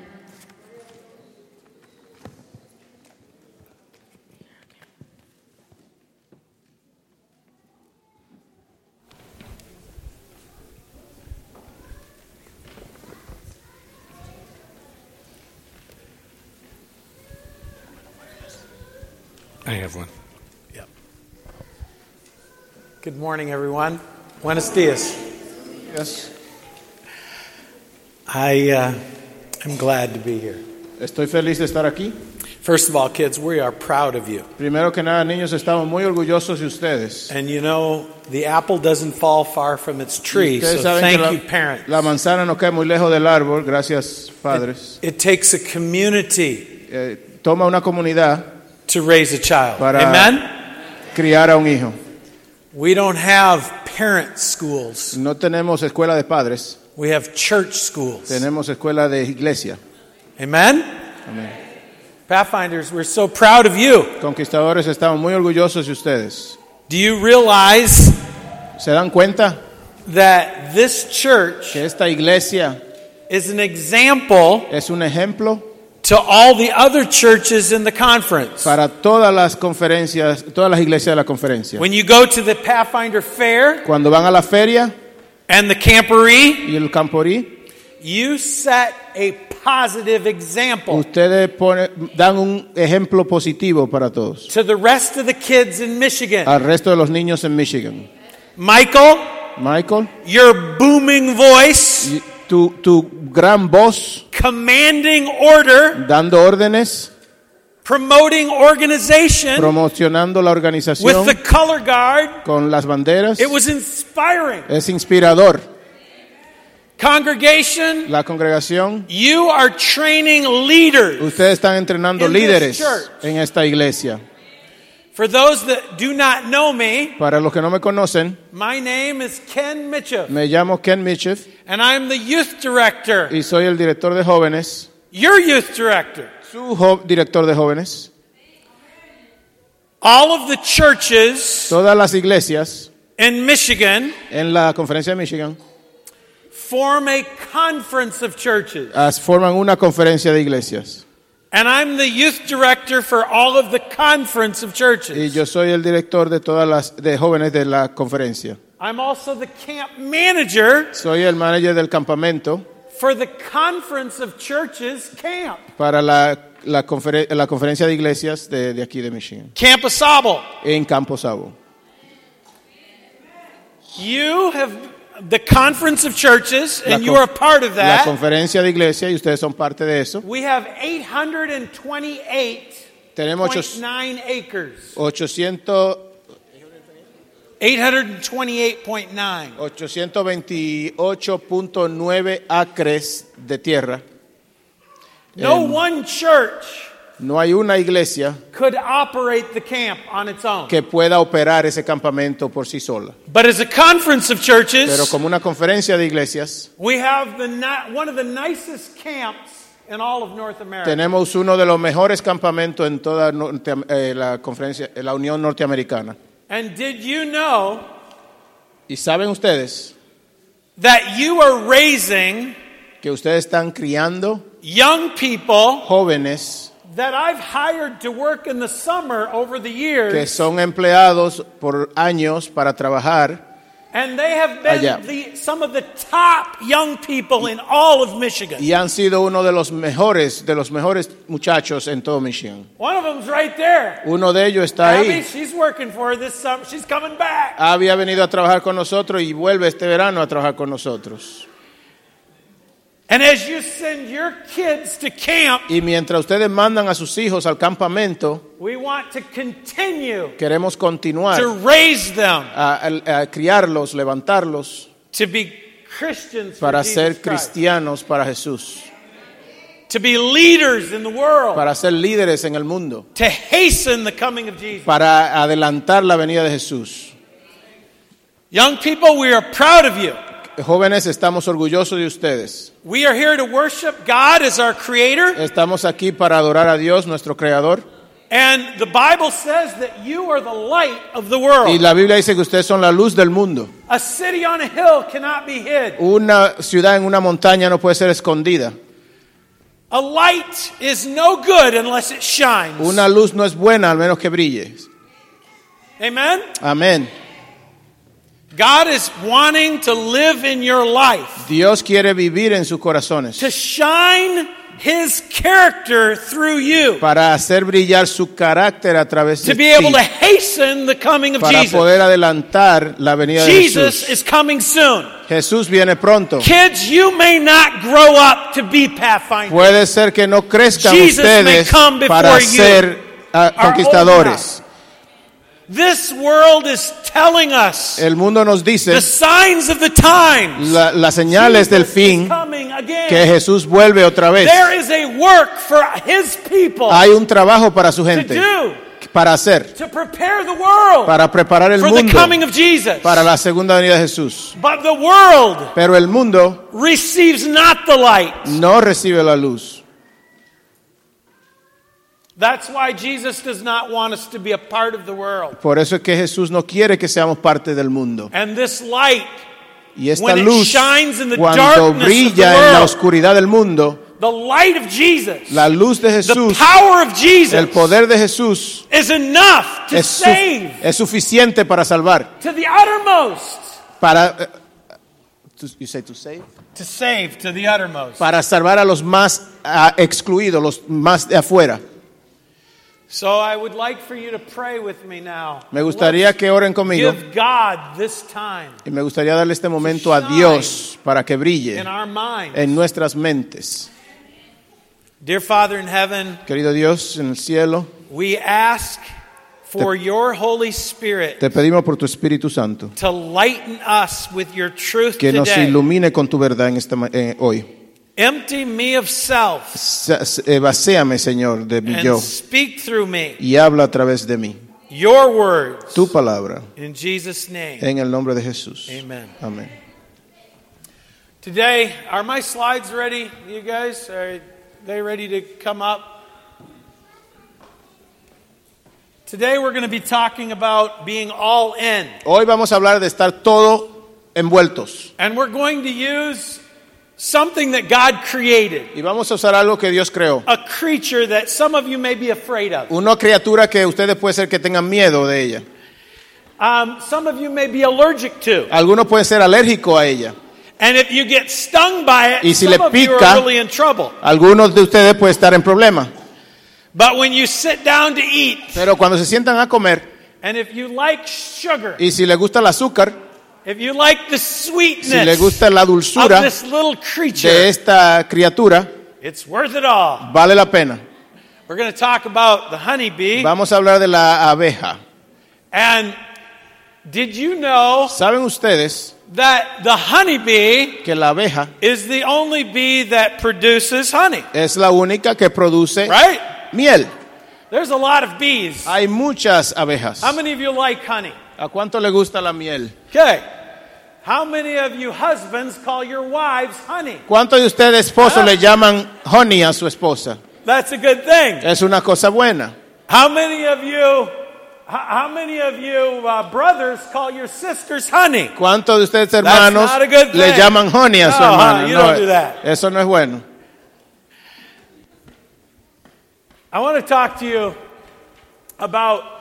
Speaker 2: I have one. Yep. Good morning, everyone. Buenos dias.
Speaker 7: Yes.
Speaker 2: I uh, am glad to be here.
Speaker 7: Estoy feliz de estar aquí.
Speaker 2: First of all, kids, we are proud of you.
Speaker 7: Primero que nada, niños, estamos muy orgullosos de ustedes.
Speaker 2: And you know, the apple doesn't fall far from its tree, so thank
Speaker 7: la,
Speaker 2: you, parents.
Speaker 7: la manzana no cae muy lejos del árbol, gracias, padres.
Speaker 2: It takes a community
Speaker 7: Eh, toma una comunidad
Speaker 2: to raise a child.
Speaker 7: para
Speaker 2: Amen?
Speaker 7: criar a un hijo.
Speaker 2: We don't have parent schools.
Speaker 7: No tenemos escuela de padres,
Speaker 2: We have church schools.
Speaker 7: tenemos escuela de iglesia.
Speaker 2: Amen?
Speaker 7: Amén.
Speaker 2: Pathfinders, we're so proud of you.
Speaker 7: Conquistadores, estamos muy orgullosos de ustedes.
Speaker 2: Do you realize
Speaker 7: ¿Se dan cuenta
Speaker 2: that this church
Speaker 7: que esta iglesia
Speaker 2: is an example
Speaker 7: es un ejemplo
Speaker 2: to all the other churches in the conference?
Speaker 7: para todas las conferencias, todas las iglesias de la conferencia?
Speaker 2: When you go to the Pathfinder Fair
Speaker 7: Cuando van a la feria
Speaker 2: and the camporee,
Speaker 7: y el camporí,
Speaker 2: you set a positive example
Speaker 7: ustedes pone- dan un ejemplo positivo para todos.
Speaker 2: to the rest of the kids in Michigan.
Speaker 7: Al resto de los niños en Michigan.
Speaker 2: Michael,
Speaker 7: Michael,
Speaker 2: your booming voice,
Speaker 7: y tu, tu gran voz
Speaker 2: commanding order,
Speaker 7: dando órdenes,
Speaker 2: promoting organization
Speaker 7: promocionando la
Speaker 2: with
Speaker 7: organización
Speaker 2: the color guard,
Speaker 7: con las banderas,
Speaker 2: it was inspiring.
Speaker 7: es inspirador.
Speaker 2: Congregation,
Speaker 7: La congregación,
Speaker 2: you are training leaders.
Speaker 7: ustedes están entrenando líderes en esta iglesia.
Speaker 2: For those that do not know me,
Speaker 7: Para los que no me conocen,
Speaker 2: my name is Ken Mitchell,
Speaker 7: me llamo Ken Mitchell
Speaker 2: and I'm the youth director.
Speaker 7: y soy el director de jóvenes,
Speaker 2: Your youth director.
Speaker 7: su jo- director de jóvenes.
Speaker 2: All of the churches
Speaker 7: Todas las iglesias
Speaker 2: in Michigan
Speaker 7: en la conferencia de Michigan
Speaker 2: form a conference of churches.
Speaker 7: as- forman una conferencia de iglesias.
Speaker 2: And I'm the youth director for all of the conference of
Speaker 7: Y
Speaker 2: churches.
Speaker 7: yo soy el director de todas las de jóvenes de la conferencia.
Speaker 2: I'm also the camp manager
Speaker 7: Soy el manager del campamento
Speaker 2: for the conference of churches camp.
Speaker 7: para la, la, conferen- la conferencia de iglesias de, de aquí de Michigan,
Speaker 2: Camp Asabo.
Speaker 7: en Campo Sabo.
Speaker 2: You have the conference of churches, and you are a part of that.
Speaker 7: La conferencia de iglesia y ustedes son parte de eso.
Speaker 2: We have 828.9
Speaker 7: Tenemos ochos-
Speaker 2: acres.
Speaker 7: 800,
Speaker 2: 828.9.
Speaker 7: 828.9 acres de tierra.
Speaker 2: No
Speaker 7: En-
Speaker 2: one church
Speaker 7: No hay una iglesia
Speaker 2: could operate the camp on its own.
Speaker 7: que pueda operar ese campamento por sí sola.
Speaker 2: But as a conference of
Speaker 7: Pero
Speaker 2: churches,
Speaker 7: como una conferencia de iglesias,
Speaker 2: we have the one of the nicest camps in all of North America.
Speaker 7: tenemos uno de los mejores campamentos en toda Norte- eh, la conferencia, en la Unión Norteamericana.
Speaker 2: And did you know
Speaker 7: Y saben ustedes
Speaker 2: that you are raising
Speaker 7: que ustedes están criando
Speaker 2: young people
Speaker 7: jóvenes
Speaker 2: that I've hired to work in the summer over the
Speaker 7: que
Speaker 2: years
Speaker 7: son empleados por años para trabajar
Speaker 2: And they have been
Speaker 7: Allá.
Speaker 2: the, some of the top young people in all of Michigan.
Speaker 7: y han sido uno de los mejores, de los mejores muchachos en todo Michigan.
Speaker 2: One of them's right there.
Speaker 7: Uno de ellos está
Speaker 2: Abby,
Speaker 7: ahí.
Speaker 2: she's working for her this summer. She's coming back.
Speaker 7: Venido a trabajar con nosotros y vuelve este verano a trabajar con nosotros.
Speaker 2: And as you send your kids to camp,
Speaker 7: Y mientras ustedes mandan a sus hijos al campamento,
Speaker 2: we want to continue
Speaker 7: queremos continuar
Speaker 2: to raise them
Speaker 7: a, a- a criarlos, levantarlos
Speaker 2: to be Christians for
Speaker 7: para
Speaker 2: Jesus
Speaker 7: ser cristianos para Jesús,
Speaker 2: to be leaders in the world,
Speaker 7: para ser líderes en el mundo,
Speaker 2: to hasten the coming of Jesus.
Speaker 7: para adelantar la venida de Jesús.
Speaker 2: Young people, we are proud of you.
Speaker 7: Jóvenes, estamos orgullosos de ustedes.
Speaker 2: We are here to worship God as our creator.
Speaker 7: Estamos aquí para adorar a Dios, nuestro creador.
Speaker 2: And the Bible says that you are the light of the world.
Speaker 7: Y la Biblia dice que ustedes son la luz del mundo.
Speaker 2: A city on a hill cannot be hid.
Speaker 7: Una ciudad en una montaña no puede ser escondida.
Speaker 2: A light is no good unless it shines.
Speaker 7: Una luz no es buena al menos que brille.
Speaker 2: Amen?
Speaker 7: Amén.
Speaker 2: God is wanting to live in your life,
Speaker 7: Dios quiere vivir en sus corazones
Speaker 2: to shine His character through you,
Speaker 7: para hacer brillar su carácter a través de ti.
Speaker 2: to be able to hasten the coming of
Speaker 7: para
Speaker 2: Jesus.
Speaker 7: poder adelantar la venida de
Speaker 2: Jesus
Speaker 7: Jesús.
Speaker 2: is coming soon.
Speaker 7: Jesús viene pronto.
Speaker 2: Kids, you may not grow up to be pathfinders.
Speaker 7: Puede ser que no crezcan
Speaker 2: Jesus may
Speaker 7: ustedes
Speaker 2: come before
Speaker 7: para ser ah,
Speaker 2: old
Speaker 7: conquistadores.
Speaker 2: This world is telling us
Speaker 7: El mundo nos dice
Speaker 2: the signs of the times.
Speaker 7: la- las señales del fin que Jesús vuelve otra vez.
Speaker 2: There is a work for His people
Speaker 7: Hay un trabajo para su
Speaker 2: to
Speaker 7: gente,
Speaker 2: do
Speaker 7: para hacer,
Speaker 2: to prepare the world
Speaker 7: para preparar el
Speaker 2: for the
Speaker 7: mundo
Speaker 2: coming of Jesus.
Speaker 7: para la segunda venida de Jesús.
Speaker 2: But the world
Speaker 7: Pero el mundo
Speaker 2: receives not the light.
Speaker 7: no recibe la luz.
Speaker 2: That's why Jesus does not want us to be a part of the world.
Speaker 7: Por eso es que Jesús no quiere que seamos parte del mundo.
Speaker 2: And this light,
Speaker 7: Y esta
Speaker 2: when it
Speaker 7: luz,
Speaker 2: shines in the
Speaker 7: cuando
Speaker 2: darkness of the
Speaker 7: brilla en la oscuridad del mundo,
Speaker 2: the light of Jesus,
Speaker 7: la luz de
Speaker 2: the
Speaker 7: Jesús,
Speaker 2: power of Jesus,
Speaker 7: el poder de Jesús
Speaker 2: is enough to
Speaker 7: es, su-
Speaker 2: save
Speaker 7: es suficiente para salvar.
Speaker 2: to the uttermost.
Speaker 7: Para, eh, to- you say to save?
Speaker 2: To save to the uttermost.
Speaker 7: para salvar a los más excluidos, los más de afuera.
Speaker 2: So I would like for you to pray with me now.
Speaker 7: Me gustaría que oren conmigo
Speaker 2: Give God this time
Speaker 7: y me gustaría darle este momento a Dios para que brille
Speaker 2: in our minds.
Speaker 7: en nuestras mentes.
Speaker 2: Dear Father in heaven,
Speaker 7: Querido Dios en el cielo,
Speaker 2: we ask for your Holy Spirit
Speaker 7: te pedimos por tu Espíritu Santo
Speaker 2: to lighten us with your truth
Speaker 7: que nos
Speaker 2: today.
Speaker 7: ilumine con tu verdad en esta, ma- eh, hoy.
Speaker 2: Empty me of self
Speaker 7: eh, Vacíame, Señor, de mi
Speaker 2: and
Speaker 7: yo
Speaker 2: speak through me
Speaker 7: y habla a través de mí
Speaker 2: your words.
Speaker 7: tu palabra
Speaker 2: In Jesus' name.
Speaker 7: en el nombre de Jesús.
Speaker 2: Amen.
Speaker 7: Amén.
Speaker 2: Today, are my slides ready, you guys? Are they ready to come up? Today, we're going to be talking about being all in.
Speaker 7: Hoy vamos a hablar de estar todo envueltos
Speaker 2: And we're going to use something that God created,
Speaker 7: y vamos a usar algo que Dios creó.
Speaker 2: a creature that some of you may be afraid of.
Speaker 7: Una criatura que ustedes puede ser que tengan miedo de ella.
Speaker 2: Um, some of you may be allergic to.
Speaker 7: Algunos pueden ser alérgicos a ella.
Speaker 2: And if you get stung by it,
Speaker 7: Y si
Speaker 2: some
Speaker 7: le
Speaker 2: of you
Speaker 7: pica-
Speaker 2: are really in trouble.
Speaker 7: Algunos de ustedes pueden estar en problemas.
Speaker 2: But when you sit down to eat,
Speaker 7: Pero cuando se sientan a comer
Speaker 2: and if you like sugar,
Speaker 7: y si les gusta el azúcar,
Speaker 2: if you like the
Speaker 7: si
Speaker 2: sweetness
Speaker 7: les gusta la
Speaker 2: of
Speaker 7: dulzura
Speaker 2: this little creature,
Speaker 7: de esta criatura,
Speaker 2: it's worth it all.
Speaker 7: vale la pena.
Speaker 2: We're going to talk about the honeybee.
Speaker 7: Vamos a hablar de la abeja.
Speaker 2: And did you know
Speaker 7: ¿Saben ustedes
Speaker 2: that the honeybee
Speaker 7: que la abeja
Speaker 2: is the only bee that produces honey?
Speaker 7: es la única que produce
Speaker 2: Right?
Speaker 7: miel?
Speaker 2: There's a lot of bees.
Speaker 7: Hay muchas abejas.
Speaker 2: How many of you like honey?
Speaker 7: ¿A cuánto le gusta la miel?
Speaker 2: Okay. How many of you husbands call your wives honey?
Speaker 7: ¿Cuántos de ustedes esposos le llaman honey a su esposa?
Speaker 2: That's a good thing.
Speaker 7: Es una cosa buena.
Speaker 2: How many of you how many of you uh, brothers call your sisters honey?
Speaker 7: ¿Cuántos de ustedes
Speaker 2: That's
Speaker 7: hermanos
Speaker 2: not a good
Speaker 7: le
Speaker 2: thing.
Speaker 7: llaman honey a su
Speaker 2: No,
Speaker 7: hermano?
Speaker 2: honey, you
Speaker 7: No,
Speaker 2: don't do that.
Speaker 7: Eso no es bueno.
Speaker 2: I want to talk to you about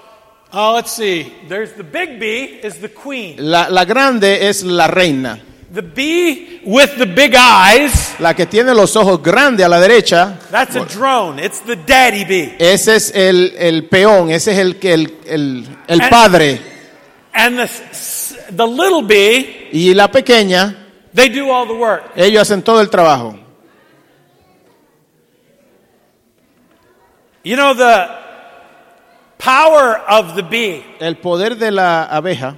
Speaker 2: Oh, let's see. There's the big bee is the queen.
Speaker 7: La, la grande es la reina.
Speaker 2: The bee with the big eyes,
Speaker 7: La que tiene los ojos grandes a la derecha,
Speaker 2: that's a drone. It's the daddy bee.
Speaker 7: ese es el, el peón, ese es el, que- el, el, el
Speaker 2: And-
Speaker 7: padre.
Speaker 2: And the, the little bee,
Speaker 7: Y la pequeña,
Speaker 2: they do all the work.
Speaker 7: ellos hacen todo el trabajo.
Speaker 2: You know, the power of the bee,
Speaker 7: El poder de la abeja,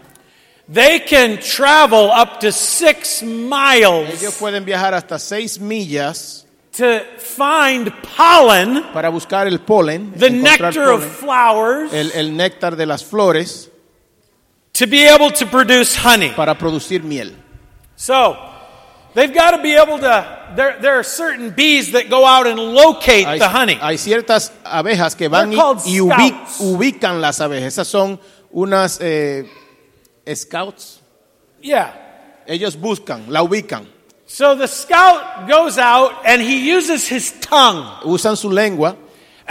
Speaker 2: they can travel up to six miles
Speaker 7: ellos pueden viajar hasta seis millas
Speaker 2: to find pollen,
Speaker 7: para buscar el polen,
Speaker 2: the
Speaker 7: encontrar
Speaker 2: nectar of
Speaker 7: polen,
Speaker 2: flowers,
Speaker 7: el, el néctar de las flores,
Speaker 2: to be able to produce honey.
Speaker 7: para producir miel.
Speaker 2: So, they've got to be able to. There, there are certain bees that go out and locate
Speaker 7: Hay,
Speaker 2: the honey.
Speaker 7: hay ciertas abejas que van y,
Speaker 2: They're called
Speaker 7: y ubi-
Speaker 2: scouts.
Speaker 7: ubican las abejas. Esas son unas eh, scouts.
Speaker 2: Yeah.
Speaker 7: Ellos buscan, la ubican.
Speaker 2: So the scout goes out and he uses his tongue.
Speaker 7: Usan su lengua.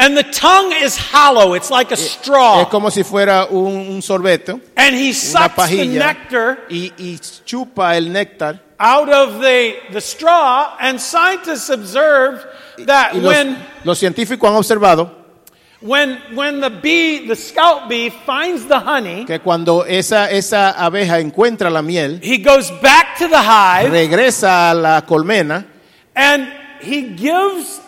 Speaker 2: And the tongue is hollow. It's like a eh,
Speaker 7: Es
Speaker 2: straw.
Speaker 7: como si fuera un, un sorbeto.
Speaker 2: And he sucks the nectar
Speaker 7: Y, y chupa el néctar.
Speaker 2: out of the, the straw. And scientists observed that
Speaker 7: los,
Speaker 2: when,
Speaker 7: los científicos han observado
Speaker 2: when, when the bee, the scout bee, finds the honey,
Speaker 7: que cuando esa, esa abeja encuentra la miel,
Speaker 2: he goes back to the hive
Speaker 7: regresa a la colmena
Speaker 2: and he gives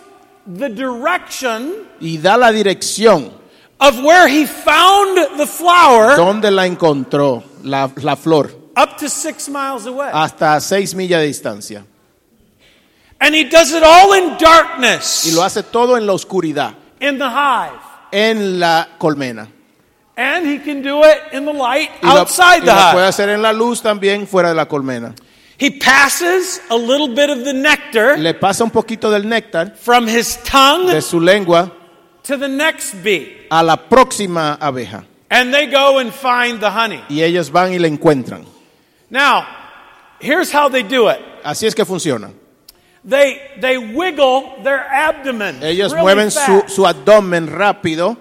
Speaker 2: the direction
Speaker 7: y da la dirección
Speaker 2: of where he found the flower
Speaker 7: donde la encontró la, la flor,
Speaker 2: up to six miles away.
Speaker 7: hasta seis millas de distancia.
Speaker 2: And he does it all in darkness
Speaker 7: Y lo hace todo en la oscuridad,
Speaker 2: in the hive.
Speaker 7: en la colmena.
Speaker 2: And he can do it in the light
Speaker 7: Y lo,
Speaker 2: outside
Speaker 7: y
Speaker 2: the
Speaker 7: lo puede hacer en la luz también fuera de la colmena.
Speaker 2: He passes a little bit of the nectar
Speaker 7: Le pasa un poquito del néctar
Speaker 2: from his tongue
Speaker 7: de su lengua
Speaker 2: to the next bee.
Speaker 7: a la próxima abeja.
Speaker 2: And they go and find the honey.
Speaker 7: Y ellos van y la encuentran.
Speaker 2: Now, here's how they do it.
Speaker 7: Así es que funciona.
Speaker 2: They, they wiggle their abdomen.
Speaker 7: Ellos
Speaker 2: really
Speaker 7: mueven su,
Speaker 2: fast.
Speaker 7: su abdomen rápido.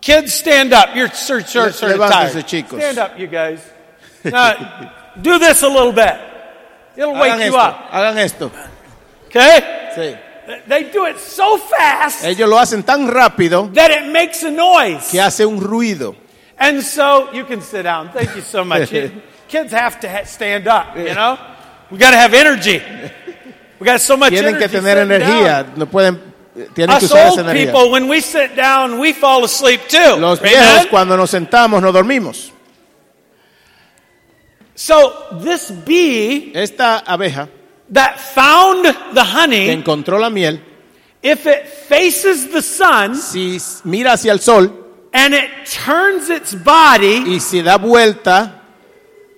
Speaker 2: Kids, stand up. You're sort of
Speaker 7: Levántense,
Speaker 2: tired.
Speaker 7: chicos.
Speaker 2: Stand up, you guys. Now, do this a little bit. It'll
Speaker 7: Hagan
Speaker 2: wake you
Speaker 7: esto,
Speaker 2: up.
Speaker 7: hagan esto.
Speaker 2: Okay?
Speaker 7: Sí.
Speaker 2: They do it so fast
Speaker 7: Ellos lo hacen tan rápido
Speaker 2: that it makes a noise.
Speaker 7: que hace un ruido.
Speaker 2: And so you can sit down. Thank you so much. Kids have to ha- stand up, you know? We got to have energy. We got so much
Speaker 7: Tienen que tener
Speaker 2: sitting
Speaker 7: energía.
Speaker 2: down.
Speaker 7: No pueden, tienen que
Speaker 2: Us
Speaker 7: usar esa
Speaker 2: old
Speaker 7: energía.
Speaker 2: people, when we sit down, we fall asleep too.
Speaker 7: Los
Speaker 2: Amen?
Speaker 7: viejos cuando nos sentamos no dormimos.
Speaker 2: So this bee
Speaker 7: Esta abeja
Speaker 2: that found the
Speaker 7: que
Speaker 2: honey,
Speaker 7: encontró la miel,
Speaker 2: if it faces the sun
Speaker 7: si mira hacia el sol
Speaker 2: and it turns its body,
Speaker 7: y si da vuelta,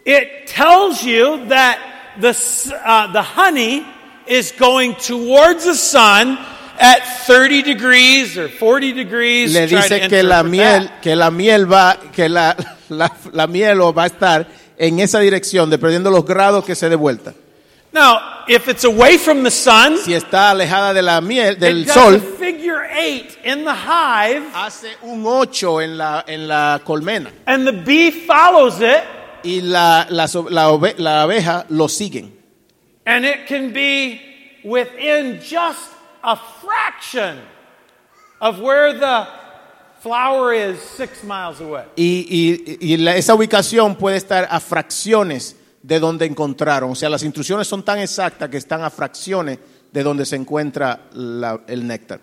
Speaker 2: it tells you that the, s- uh, the honey is going towards the sun at 30 degrees or 40 degrees.
Speaker 7: le
Speaker 2: Try to
Speaker 7: dice que la
Speaker 2: interpret
Speaker 7: miel,
Speaker 2: that.
Speaker 7: que la miel va, que la, la, la miel o va a estar en esa dirección, dependiendo de los grados que se dé vuelta.
Speaker 2: Now, if it's away from the sun,
Speaker 7: Si está alejada de la miel, del
Speaker 2: it does
Speaker 7: sol,
Speaker 2: a figure eight in the hive,
Speaker 7: hace un 8 en la, en la colmena.
Speaker 2: and the bee follows it,
Speaker 7: Y la, la, so- la ove- la abeja lo siguen.
Speaker 2: and it can be within just a fraction of where the flower is six miles away.
Speaker 7: Y, y- y la- esa ubicación puede estar a fracciones de donde encontraron. O sea, las instrucciones son tan exactas que están a fracciones de donde se encuentra la- el néctar.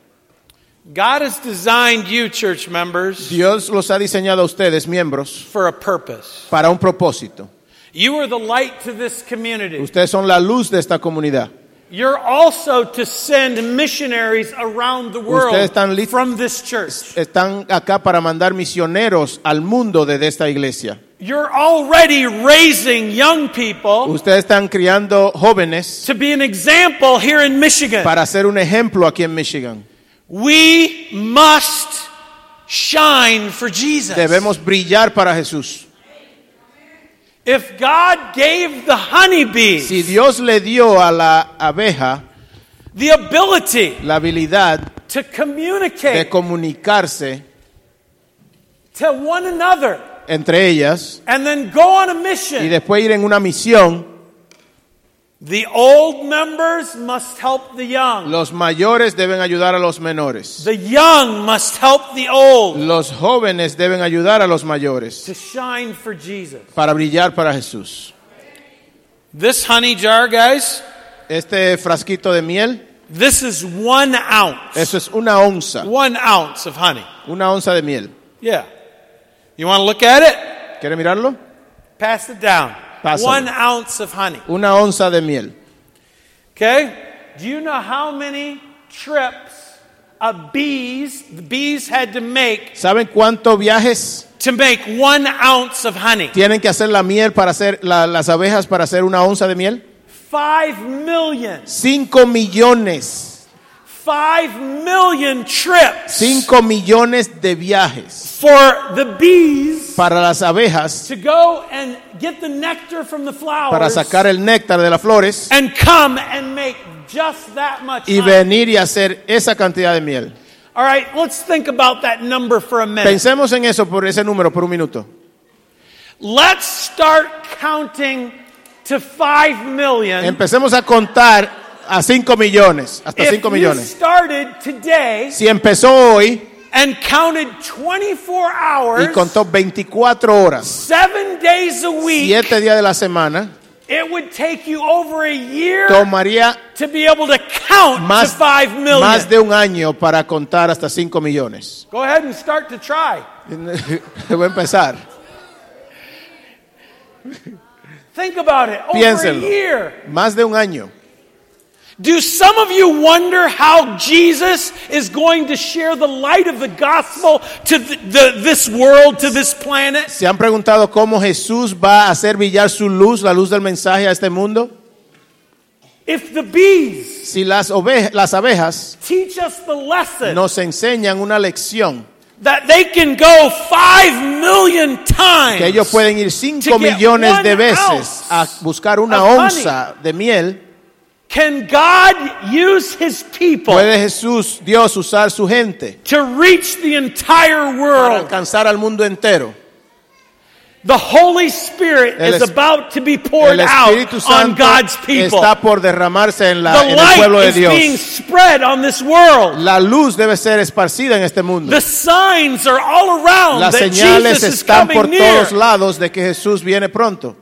Speaker 2: God has designed you, church members,
Speaker 7: Dios los ha diseñado a ustedes, miembros,
Speaker 2: for a purpose.
Speaker 7: para un propósito.
Speaker 2: You are the light to this community.
Speaker 7: Ustedes son la luz de esta comunidad.
Speaker 2: You're also to send missionaries around the world
Speaker 7: Ustedes están
Speaker 2: from this church.
Speaker 7: Están acá para mandar misioneros al mundo de esta iglesia.
Speaker 2: You're already raising young people
Speaker 7: Ustedes están criando jóvenes
Speaker 2: to be an example here in Michigan.
Speaker 7: para ser un ejemplo aquí en Michigan.
Speaker 2: We must shine for Jesus.
Speaker 7: Debemos brillar para Jesús.
Speaker 2: If God gave the honeybee
Speaker 7: Si Dios le dio a la abeja
Speaker 2: the ability
Speaker 7: la habilidad
Speaker 2: to
Speaker 7: de
Speaker 2: communicate
Speaker 7: comunicarse
Speaker 2: to one another
Speaker 7: entre ellas
Speaker 2: and then go on a
Speaker 7: y
Speaker 2: mission.
Speaker 7: después ir en una misión,
Speaker 2: The old members must help the young.
Speaker 7: los mayores deben ayudar a los menores.
Speaker 2: The young must help the old
Speaker 7: Los jóvenes deben ayudar a los mayores
Speaker 2: to shine for Jesus.
Speaker 7: para brillar para Jesús.
Speaker 2: This honey jar, guys,
Speaker 7: Este frasquito de miel,
Speaker 2: this is one ounce.
Speaker 7: eso es una onza,
Speaker 2: One ounce of honey.
Speaker 7: una onza de miel.
Speaker 2: Yeah. You want to look at it?
Speaker 7: ¿Quiere mirarlo?
Speaker 2: Pass it down. One ounce of honey.
Speaker 7: Una onza de miel.
Speaker 2: Okay? Do you know how many trips of bees the bees had to make
Speaker 7: ¿Saben cuántos viajes
Speaker 2: to make one ounce of honey?
Speaker 7: tienen que hacer la miel para hacer la- las abejas para hacer una onza de miel?
Speaker 2: Five million.
Speaker 7: Cinco millones.
Speaker 2: Five million trips
Speaker 7: Cinco millones de viajes
Speaker 2: for the bees
Speaker 7: para las abejas
Speaker 2: to go and get the nectar from the flowers
Speaker 7: para sacar el néctar de las flores
Speaker 2: and come and make just that much
Speaker 7: y venir y hacer esa cantidad de miel.
Speaker 2: All right, let's think about that number for a minute.
Speaker 7: Pensemos en eso por ese número por un minuto.
Speaker 2: Let's start counting to 5 million.
Speaker 7: Empecemos a contar a 5 millones, hasta
Speaker 2: if
Speaker 7: 5
Speaker 2: you
Speaker 7: millones.
Speaker 2: started today
Speaker 7: Si empezó hoy
Speaker 2: and counted 24
Speaker 7: y
Speaker 2: hours,
Speaker 7: contó 24 horas,
Speaker 2: 7 days a week,
Speaker 7: 7 días de la semana,
Speaker 2: it would take you over a year
Speaker 7: tomaría
Speaker 2: to be able to count
Speaker 7: más,
Speaker 2: to 5 million.
Speaker 7: más de un año para contar hasta 5 millones.
Speaker 2: Go ahead and start to try.
Speaker 7: Voy a empezar.
Speaker 2: Think about it. Over
Speaker 7: Piénsenlo.
Speaker 2: a year.
Speaker 7: Más de un año.
Speaker 2: Do some of you wonder how Jesus is going to share the light of the gospel to the, the, this world, to this planet?
Speaker 7: ¿Se han preguntado cómo Jesús va a hacer brillar su luz, la luz del mensaje a este mundo?
Speaker 2: If the bees
Speaker 7: Si las, ovejas, las abejas
Speaker 2: teach us the lesson
Speaker 7: nos enseñan una lección,
Speaker 2: that they can go five million times
Speaker 7: que ellos pueden ir 5 millones de veces a buscar una
Speaker 2: of honey.
Speaker 7: onza de miel,
Speaker 2: Can God use his people
Speaker 7: puede Jesús, Dios, usar su gente
Speaker 2: to reach the entire
Speaker 7: para
Speaker 2: world?
Speaker 7: alcanzar al mundo entero.
Speaker 2: The Holy Spirit
Speaker 7: El
Speaker 2: is
Speaker 7: es-
Speaker 2: about to be poured
Speaker 7: El
Speaker 2: out
Speaker 7: Espíritu
Speaker 2: on
Speaker 7: Santo
Speaker 2: God's people.
Speaker 7: está por derramarse en, la,
Speaker 2: The
Speaker 7: en el
Speaker 2: light
Speaker 7: pueblo de
Speaker 2: is being
Speaker 7: Dios.
Speaker 2: spread on this world.
Speaker 7: La luz debe ser esparcida en este mundo.
Speaker 2: The signs are all around
Speaker 7: Las
Speaker 2: that
Speaker 7: señales
Speaker 2: Jesus is
Speaker 7: están por
Speaker 2: coming near.
Speaker 7: todos lados de que Jesús viene pronto.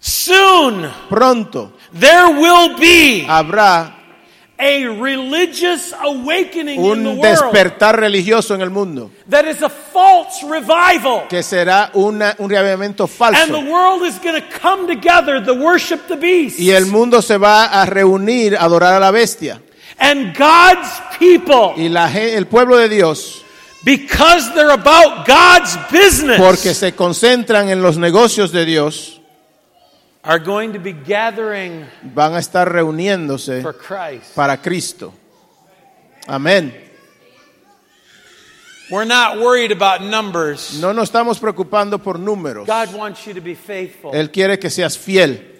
Speaker 2: Soon
Speaker 7: Pronto
Speaker 2: there will be
Speaker 7: habrá
Speaker 2: a religious awakening in the
Speaker 7: un
Speaker 2: world
Speaker 7: despertar religioso en el mundo
Speaker 2: that is a false revival.
Speaker 7: que será una- un reavivamiento
Speaker 2: And the
Speaker 7: falso.
Speaker 2: world is going to come together to worship the beast.
Speaker 7: Y el mundo se va a reunir a adorar a la bestia.
Speaker 2: And God's people,
Speaker 7: Y la, el pueblo de Dios,
Speaker 2: because they're about God's business,
Speaker 7: porque se concentran en los negocios de Dios,
Speaker 2: are going to be gathering
Speaker 7: van a estar reuniéndose
Speaker 2: for Christ.
Speaker 7: para Cristo. Amén.
Speaker 2: We're not worried about numbers.
Speaker 7: No nos estamos preocupando por números.
Speaker 2: God wants you to be faithful.
Speaker 7: Él quiere que seas fiel.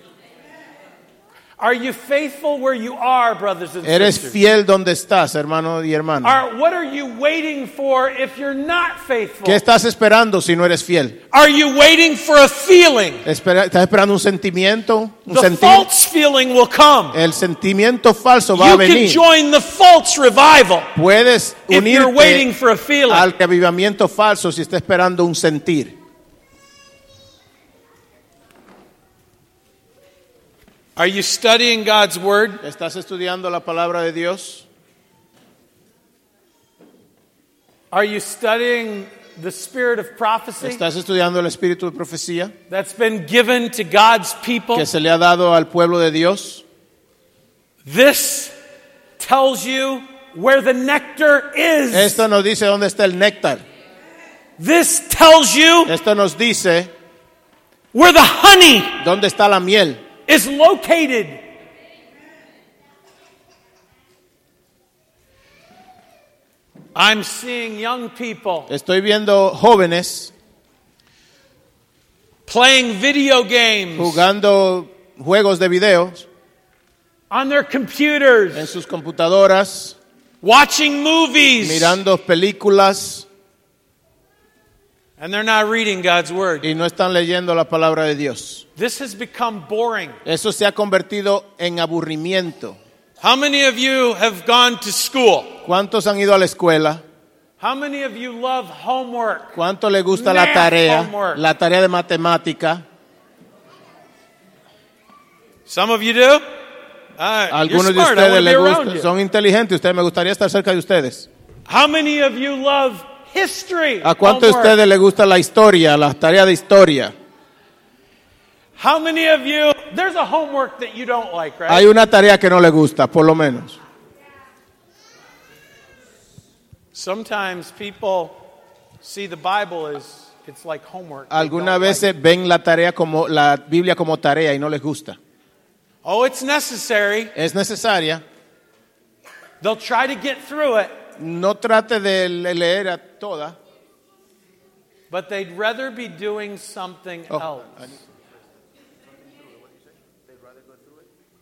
Speaker 2: Are you faithful where you are, brothers and
Speaker 7: Eres
Speaker 2: sisters?
Speaker 7: fiel donde estás, hermano y hermana.
Speaker 2: Are, what are you waiting for if you're not faithful?
Speaker 7: ¿Qué estás esperando si no eres fiel?
Speaker 2: Are you waiting for a feeling?
Speaker 7: Espera- ¿Estás esperando un sentimiento? Un
Speaker 2: The false feeling will come.
Speaker 7: El sentimiento falso va a
Speaker 2: You can
Speaker 7: venir.
Speaker 2: join the false revival
Speaker 7: Puedes
Speaker 2: if you're waiting
Speaker 7: unirte
Speaker 2: for a feeling.
Speaker 7: al avivamiento falso si estás esperando un sentir.
Speaker 2: Are you studying God's word?
Speaker 7: ¿Estás estudiando la palabra de Dios?
Speaker 2: Are you studying the spirit of prophecy
Speaker 7: ¿Estás estudiando el espíritu de profecía
Speaker 2: that's been given to God's people?
Speaker 7: que se le ha dado al pueblo de Dios?
Speaker 2: This tells you where the nectar is.
Speaker 7: Esto nos dice dónde está el néctar.
Speaker 2: This tells you
Speaker 7: Esto nos dice
Speaker 2: where the honey
Speaker 7: dónde está la miel.
Speaker 2: Is located. I'm seeing young people
Speaker 7: Estoy viendo jóvenes
Speaker 2: playing video games
Speaker 7: jugando juegos de video
Speaker 2: on their computers,
Speaker 7: en sus computadoras,
Speaker 2: watching movies,
Speaker 7: mirando películas
Speaker 2: and they're not reading God's word.
Speaker 7: y no están leyendo la palabra de Dios.
Speaker 2: This has become boring.
Speaker 7: Eso se ha convertido en aburrimiento.
Speaker 2: How many of you have gone to school?
Speaker 7: ¿Cuántos han ido a la escuela?
Speaker 2: How many of you love homework?
Speaker 7: ¿Cuánto le gusta la
Speaker 2: Math
Speaker 7: tarea?
Speaker 2: homework.
Speaker 7: La tarea de matemática.
Speaker 2: Some of you do. Uh,
Speaker 7: Algunos de ustedes
Speaker 2: wanna be
Speaker 7: les
Speaker 2: around
Speaker 7: gusta,
Speaker 2: you.
Speaker 7: son inteligentes. Ustedes me gustaría estar cerca de ustedes.
Speaker 2: How many of you love history?
Speaker 7: ¿A cuántos de ustedes les gusta la historia, la tarea de historia?
Speaker 2: How many of you? There's a homework that you don't like, right?
Speaker 7: Hay una tarea que no le gusta, por lo menos.
Speaker 2: Sometimes people see the Bible as it's like homework.
Speaker 7: Algunas
Speaker 2: like
Speaker 7: veces ven la tarea como la Biblia como tarea y no les gusta.
Speaker 2: Oh, it's necessary.
Speaker 7: Es necesaria.
Speaker 2: They'll try to get through it,
Speaker 7: No trate de le- leer a toda.
Speaker 2: but they'd rather be doing something
Speaker 7: Oh,
Speaker 2: else.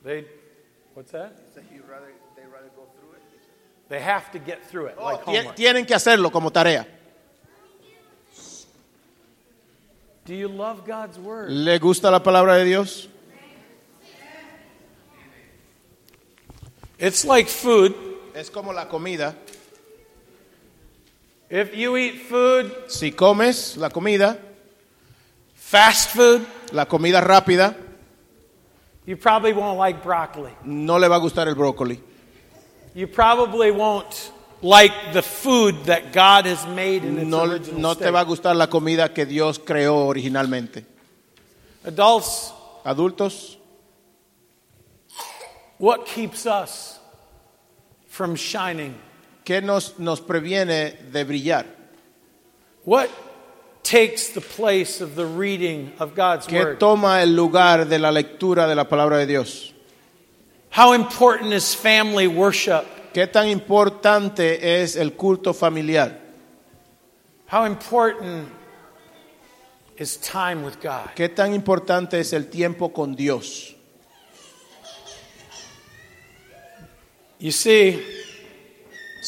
Speaker 2: They, what's that? They have to get through it, like
Speaker 7: Tien-
Speaker 2: homework.
Speaker 7: Tienen que hacerlo como tarea.
Speaker 2: Do you love God's word?
Speaker 7: ¿Le gusta la palabra de Dios?
Speaker 2: It's like food.
Speaker 7: Es como la comida.
Speaker 2: If you eat food,
Speaker 7: Si comes la comida,
Speaker 2: fast food,
Speaker 7: la comida rápida,
Speaker 2: you probably won't like broccoli.
Speaker 7: no le va a gustar el brócoli.
Speaker 2: You probably won't like the food that God has made in its
Speaker 7: No,
Speaker 2: original
Speaker 7: no
Speaker 2: state.
Speaker 7: te va a gustar la comida que Dios creó originalmente.
Speaker 2: Adults,
Speaker 7: Adultos,
Speaker 2: what keeps us from shining?
Speaker 7: ¿Qué nos, nos previene de brillar?
Speaker 2: What takes the place of the reading of God's
Speaker 7: ¿Qué
Speaker 2: word?
Speaker 7: toma el lugar de la lectura de la palabra de Dios?
Speaker 2: How important is family worship?
Speaker 7: ¿Qué tan importante es el culto familiar?
Speaker 2: How important is time with God?
Speaker 7: ¿Qué tan importante es el tiempo con Dios?
Speaker 2: You see,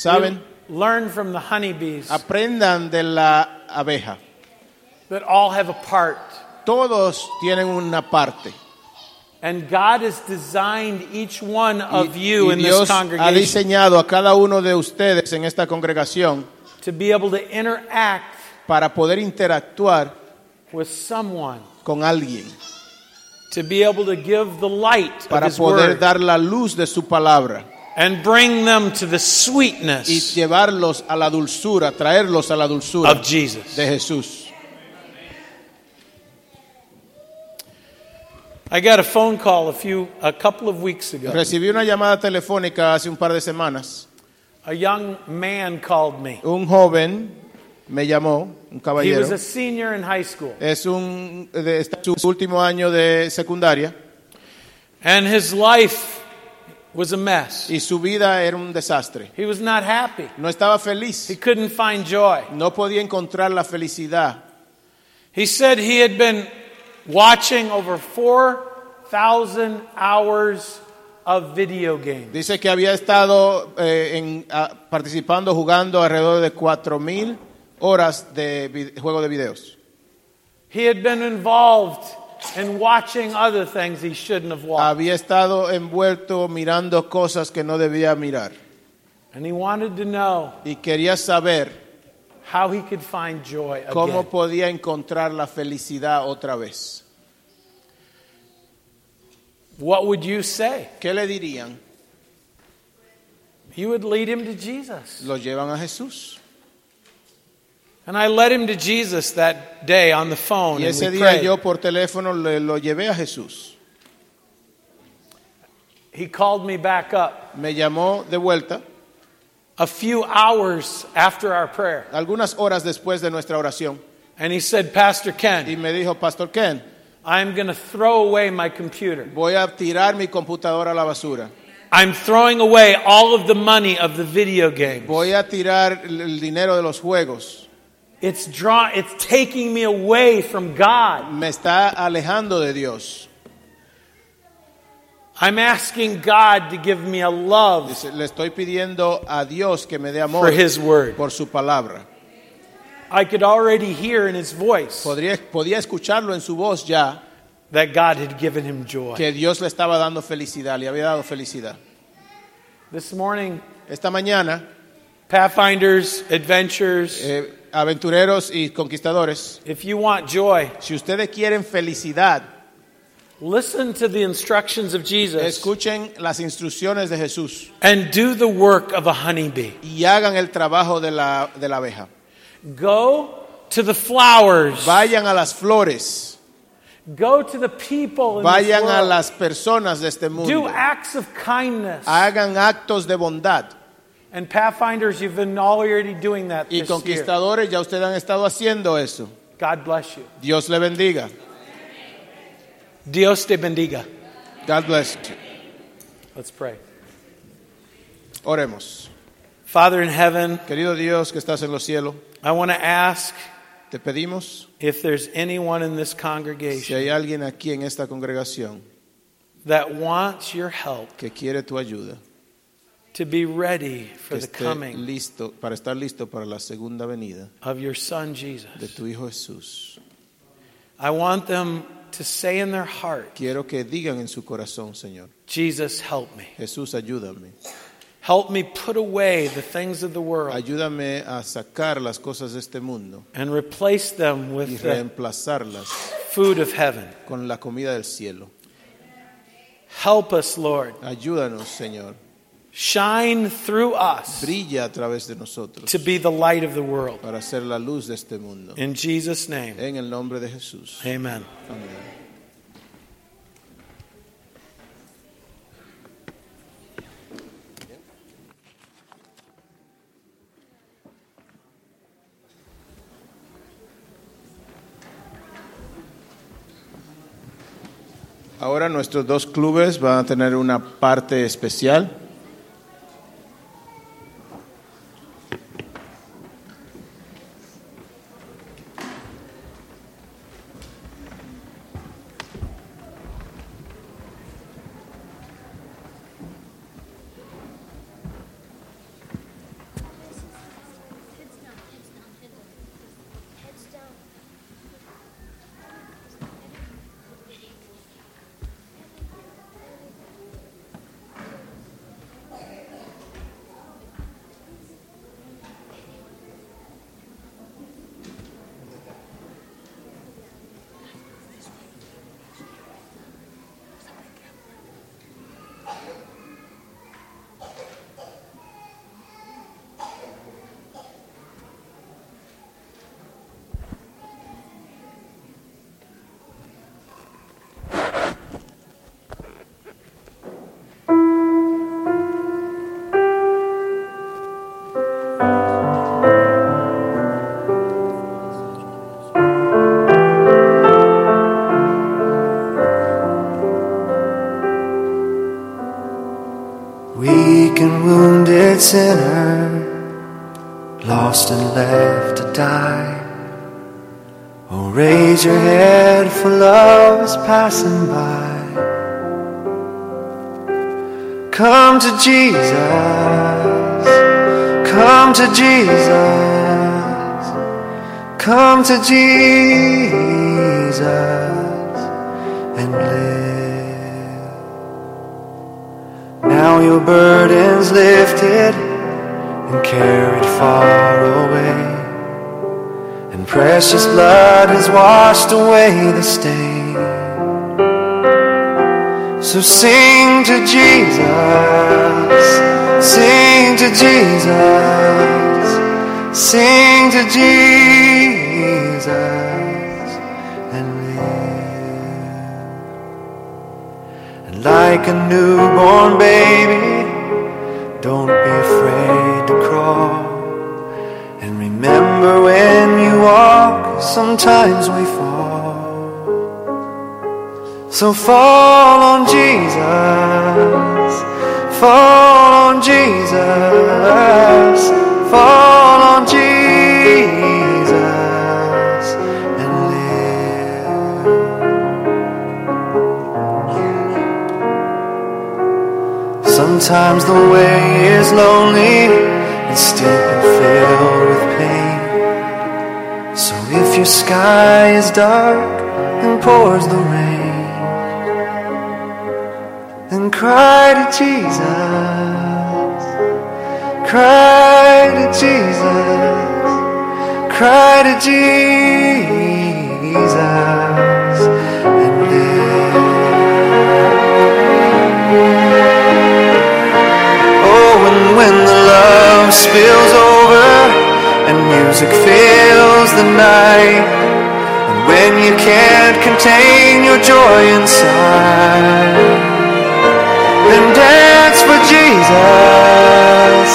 Speaker 7: ¿Saben?
Speaker 2: learn from the honeybees
Speaker 7: Aprendan de la abeja.
Speaker 2: that all have a part.
Speaker 7: Todos tienen una parte.
Speaker 2: And God has designed each one of
Speaker 7: Y,
Speaker 2: you
Speaker 7: y
Speaker 2: in this
Speaker 7: Dios ha
Speaker 2: congregation
Speaker 7: diseñado a cada uno de ustedes en esta congregación
Speaker 2: to be able to interact
Speaker 7: para poder interactuar
Speaker 2: with someone,
Speaker 7: con alguien,
Speaker 2: to be able to give the light of
Speaker 7: para
Speaker 2: His
Speaker 7: poder
Speaker 2: word
Speaker 7: dar la luz de su palabra
Speaker 2: and bring them to the
Speaker 7: y
Speaker 2: sweetness
Speaker 7: llevarlos a la dulzura, traerlos a la dulzura
Speaker 2: of Jesus.
Speaker 7: de Jesús.
Speaker 2: I got a phone call a few, a couple of weeks ago.
Speaker 7: Recibí una llamada telefónica hace un par de semanas.
Speaker 2: A young man called me.
Speaker 7: Un joven me llamó, un
Speaker 2: He
Speaker 7: caballero.
Speaker 2: was a senior in high school,
Speaker 7: Es un de está en su último año de secundaria
Speaker 2: and his life was a mess.
Speaker 7: y su vida era un desastre.
Speaker 2: He was not happy.
Speaker 7: No estaba feliz.
Speaker 2: He couldn't find joy.
Speaker 7: No podía encontrar la felicidad.
Speaker 2: He said he had been watching over 4,000 hours of video games.
Speaker 7: Dice que había estado eh, en, ah, participando, jugando alrededor de 4.000 horas de juego de videos.
Speaker 2: He had been involved in watching other things he shouldn't have watched.
Speaker 7: Había estado envuelto mirando cosas que no debía mirar.
Speaker 2: And he wanted to know
Speaker 7: Y quería saber
Speaker 2: how he could find joy
Speaker 7: cómo
Speaker 2: again.
Speaker 7: podía encontrar la felicidad otra vez.
Speaker 2: What would you say?
Speaker 7: ¿Qué le dirían?
Speaker 2: You would lead him to Jesus.
Speaker 7: Lo llevan a Jesús.
Speaker 2: And I led him to Jesus that day on the phone.
Speaker 7: Y
Speaker 2: And
Speaker 7: ese
Speaker 2: we
Speaker 7: día
Speaker 2: prayed.
Speaker 7: yo por teléfono le, lo llevé a Jesús.
Speaker 2: He called me back up
Speaker 7: Me llamó de vuelta
Speaker 2: a few hours after our prayer.
Speaker 7: algunas horas después de nuestra oración
Speaker 2: And he said, Pastor
Speaker 7: y
Speaker 2: Ken,
Speaker 7: me dijo, Pastor Ken,
Speaker 2: I'm going to throw away my computer.
Speaker 7: voy a tirar mi computadora a la basura.
Speaker 2: I'm throwing away all of the money of the video games.
Speaker 7: Voy a tirar el el dinero de los juegos.
Speaker 2: It's draw it's taking me away from God.
Speaker 7: Me está alejando de Dios.
Speaker 2: I'm asking God to give me a love
Speaker 7: Dice, Le estoy pidiendo a Dios que me dé amor for
Speaker 2: his word.
Speaker 7: por su palabra.
Speaker 2: I could already hear in his voice
Speaker 7: podría, podía escucharlo en su voz ya
Speaker 2: that God had given him joy.
Speaker 7: que Dios le estaba dando felicidad, le había dado felicidad.
Speaker 2: This morning,
Speaker 7: Esta mañana,
Speaker 2: Pathfinders, adventures,
Speaker 7: eh, aventureros y conquistadores,
Speaker 2: if you want joy,
Speaker 7: si ustedes quieren felicidad,
Speaker 2: listen to the instructions of Jesus
Speaker 7: escuchen las instrucciones de Jesús
Speaker 2: and do the work of a honeybee.
Speaker 7: y hagan el trabajo de la, de la abeja.
Speaker 2: Go to the flowers.
Speaker 7: Vayan a las flores,
Speaker 2: Go to the people
Speaker 7: vayan a las personas de este
Speaker 2: Do
Speaker 7: mundo,
Speaker 2: acts of kindness.
Speaker 7: hagan actos de bondad.
Speaker 2: And Pathfinders, you've been already doing that
Speaker 7: Y
Speaker 2: this year.
Speaker 7: conquistadores, ya ustedes han estado haciendo eso.
Speaker 2: God bless you.
Speaker 7: Dios le bendiga.
Speaker 2: Dios te bendiga.
Speaker 7: God bless you.
Speaker 2: Let's pray.
Speaker 7: Oremos.
Speaker 2: Father in heaven,
Speaker 7: Querido Dios que estás en los cielos,
Speaker 2: I want to ask
Speaker 7: te pedimos
Speaker 2: if there's anyone in this congregation si
Speaker 7: hay alguien aquí en esta congregación
Speaker 2: that wants your help
Speaker 7: que quiere tu ayuda,
Speaker 2: to be ready for
Speaker 7: que
Speaker 2: the
Speaker 7: esté
Speaker 2: coming
Speaker 7: listo para estar listo para la segunda venida
Speaker 2: of your son
Speaker 7: de
Speaker 2: Jesus.
Speaker 7: tu Hijo Jesús.
Speaker 2: I want them to say in their heart,
Speaker 7: Quiero que digan en su corazón, Señor,
Speaker 2: Jesus, help me.
Speaker 7: Jesús, ayúdame.
Speaker 2: Help me put away the things of the world
Speaker 7: Ayúdame a sacar las cosas de este mundo
Speaker 2: and replace them
Speaker 7: y
Speaker 2: with the
Speaker 7: reemplazarlas
Speaker 2: food of heaven.
Speaker 7: con la comida del cielo.
Speaker 2: Help us, Lord.
Speaker 7: Ayúdanos, Señor.
Speaker 2: Shine through us
Speaker 7: Brilla a través de nosotros
Speaker 2: to be the light of the world.
Speaker 7: para ser la luz de este mundo.
Speaker 2: In Jesus' name,
Speaker 7: En el nombre de Jesús.
Speaker 2: amen.
Speaker 7: Amén. Ahora nuestros dos clubes van a tener una parte especial.
Speaker 16: To Jesus, come to Jesus, come to Jesus and live. Now your burden's lifted and carried far away, and precious blood has washed away the stain. So sing to Jesus, sing to Jesus, sing to Jesus and live. And like a newborn baby, don't be afraid to crawl. And remember when you walk, sometimes we fall. So fall on Jesus, fall on Jesus, fall on Jesus and live. Sometimes the way is lonely and steep and filled with pain. So if your sky is dark and pours the rain, cry to Jesus, cry to Jesus, cry to Jesus, and live. Oh, and when the love spills over and music fills the night, and when you can't contain your joy inside, then dance for Jesus,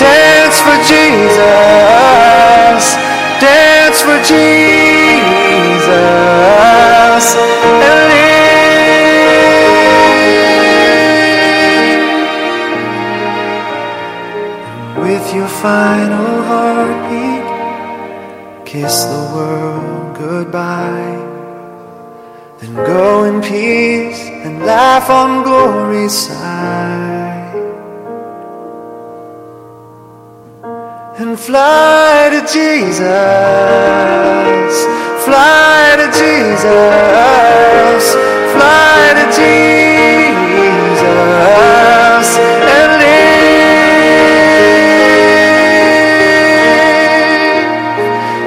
Speaker 16: dance for Jesus, dance for Jesus, and live. With your final heartbeat, kiss the world goodbye. Then go in peace laugh on glory's side. And fly to Jesus, fly to Jesus, fly to Jesus, and live.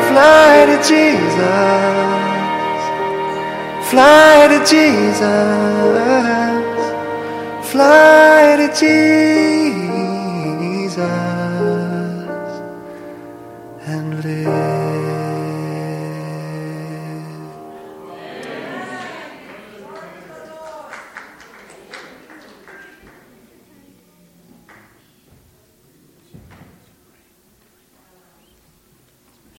Speaker 16: Fly to Jesus. Fly to Jesus. Fly to Jesus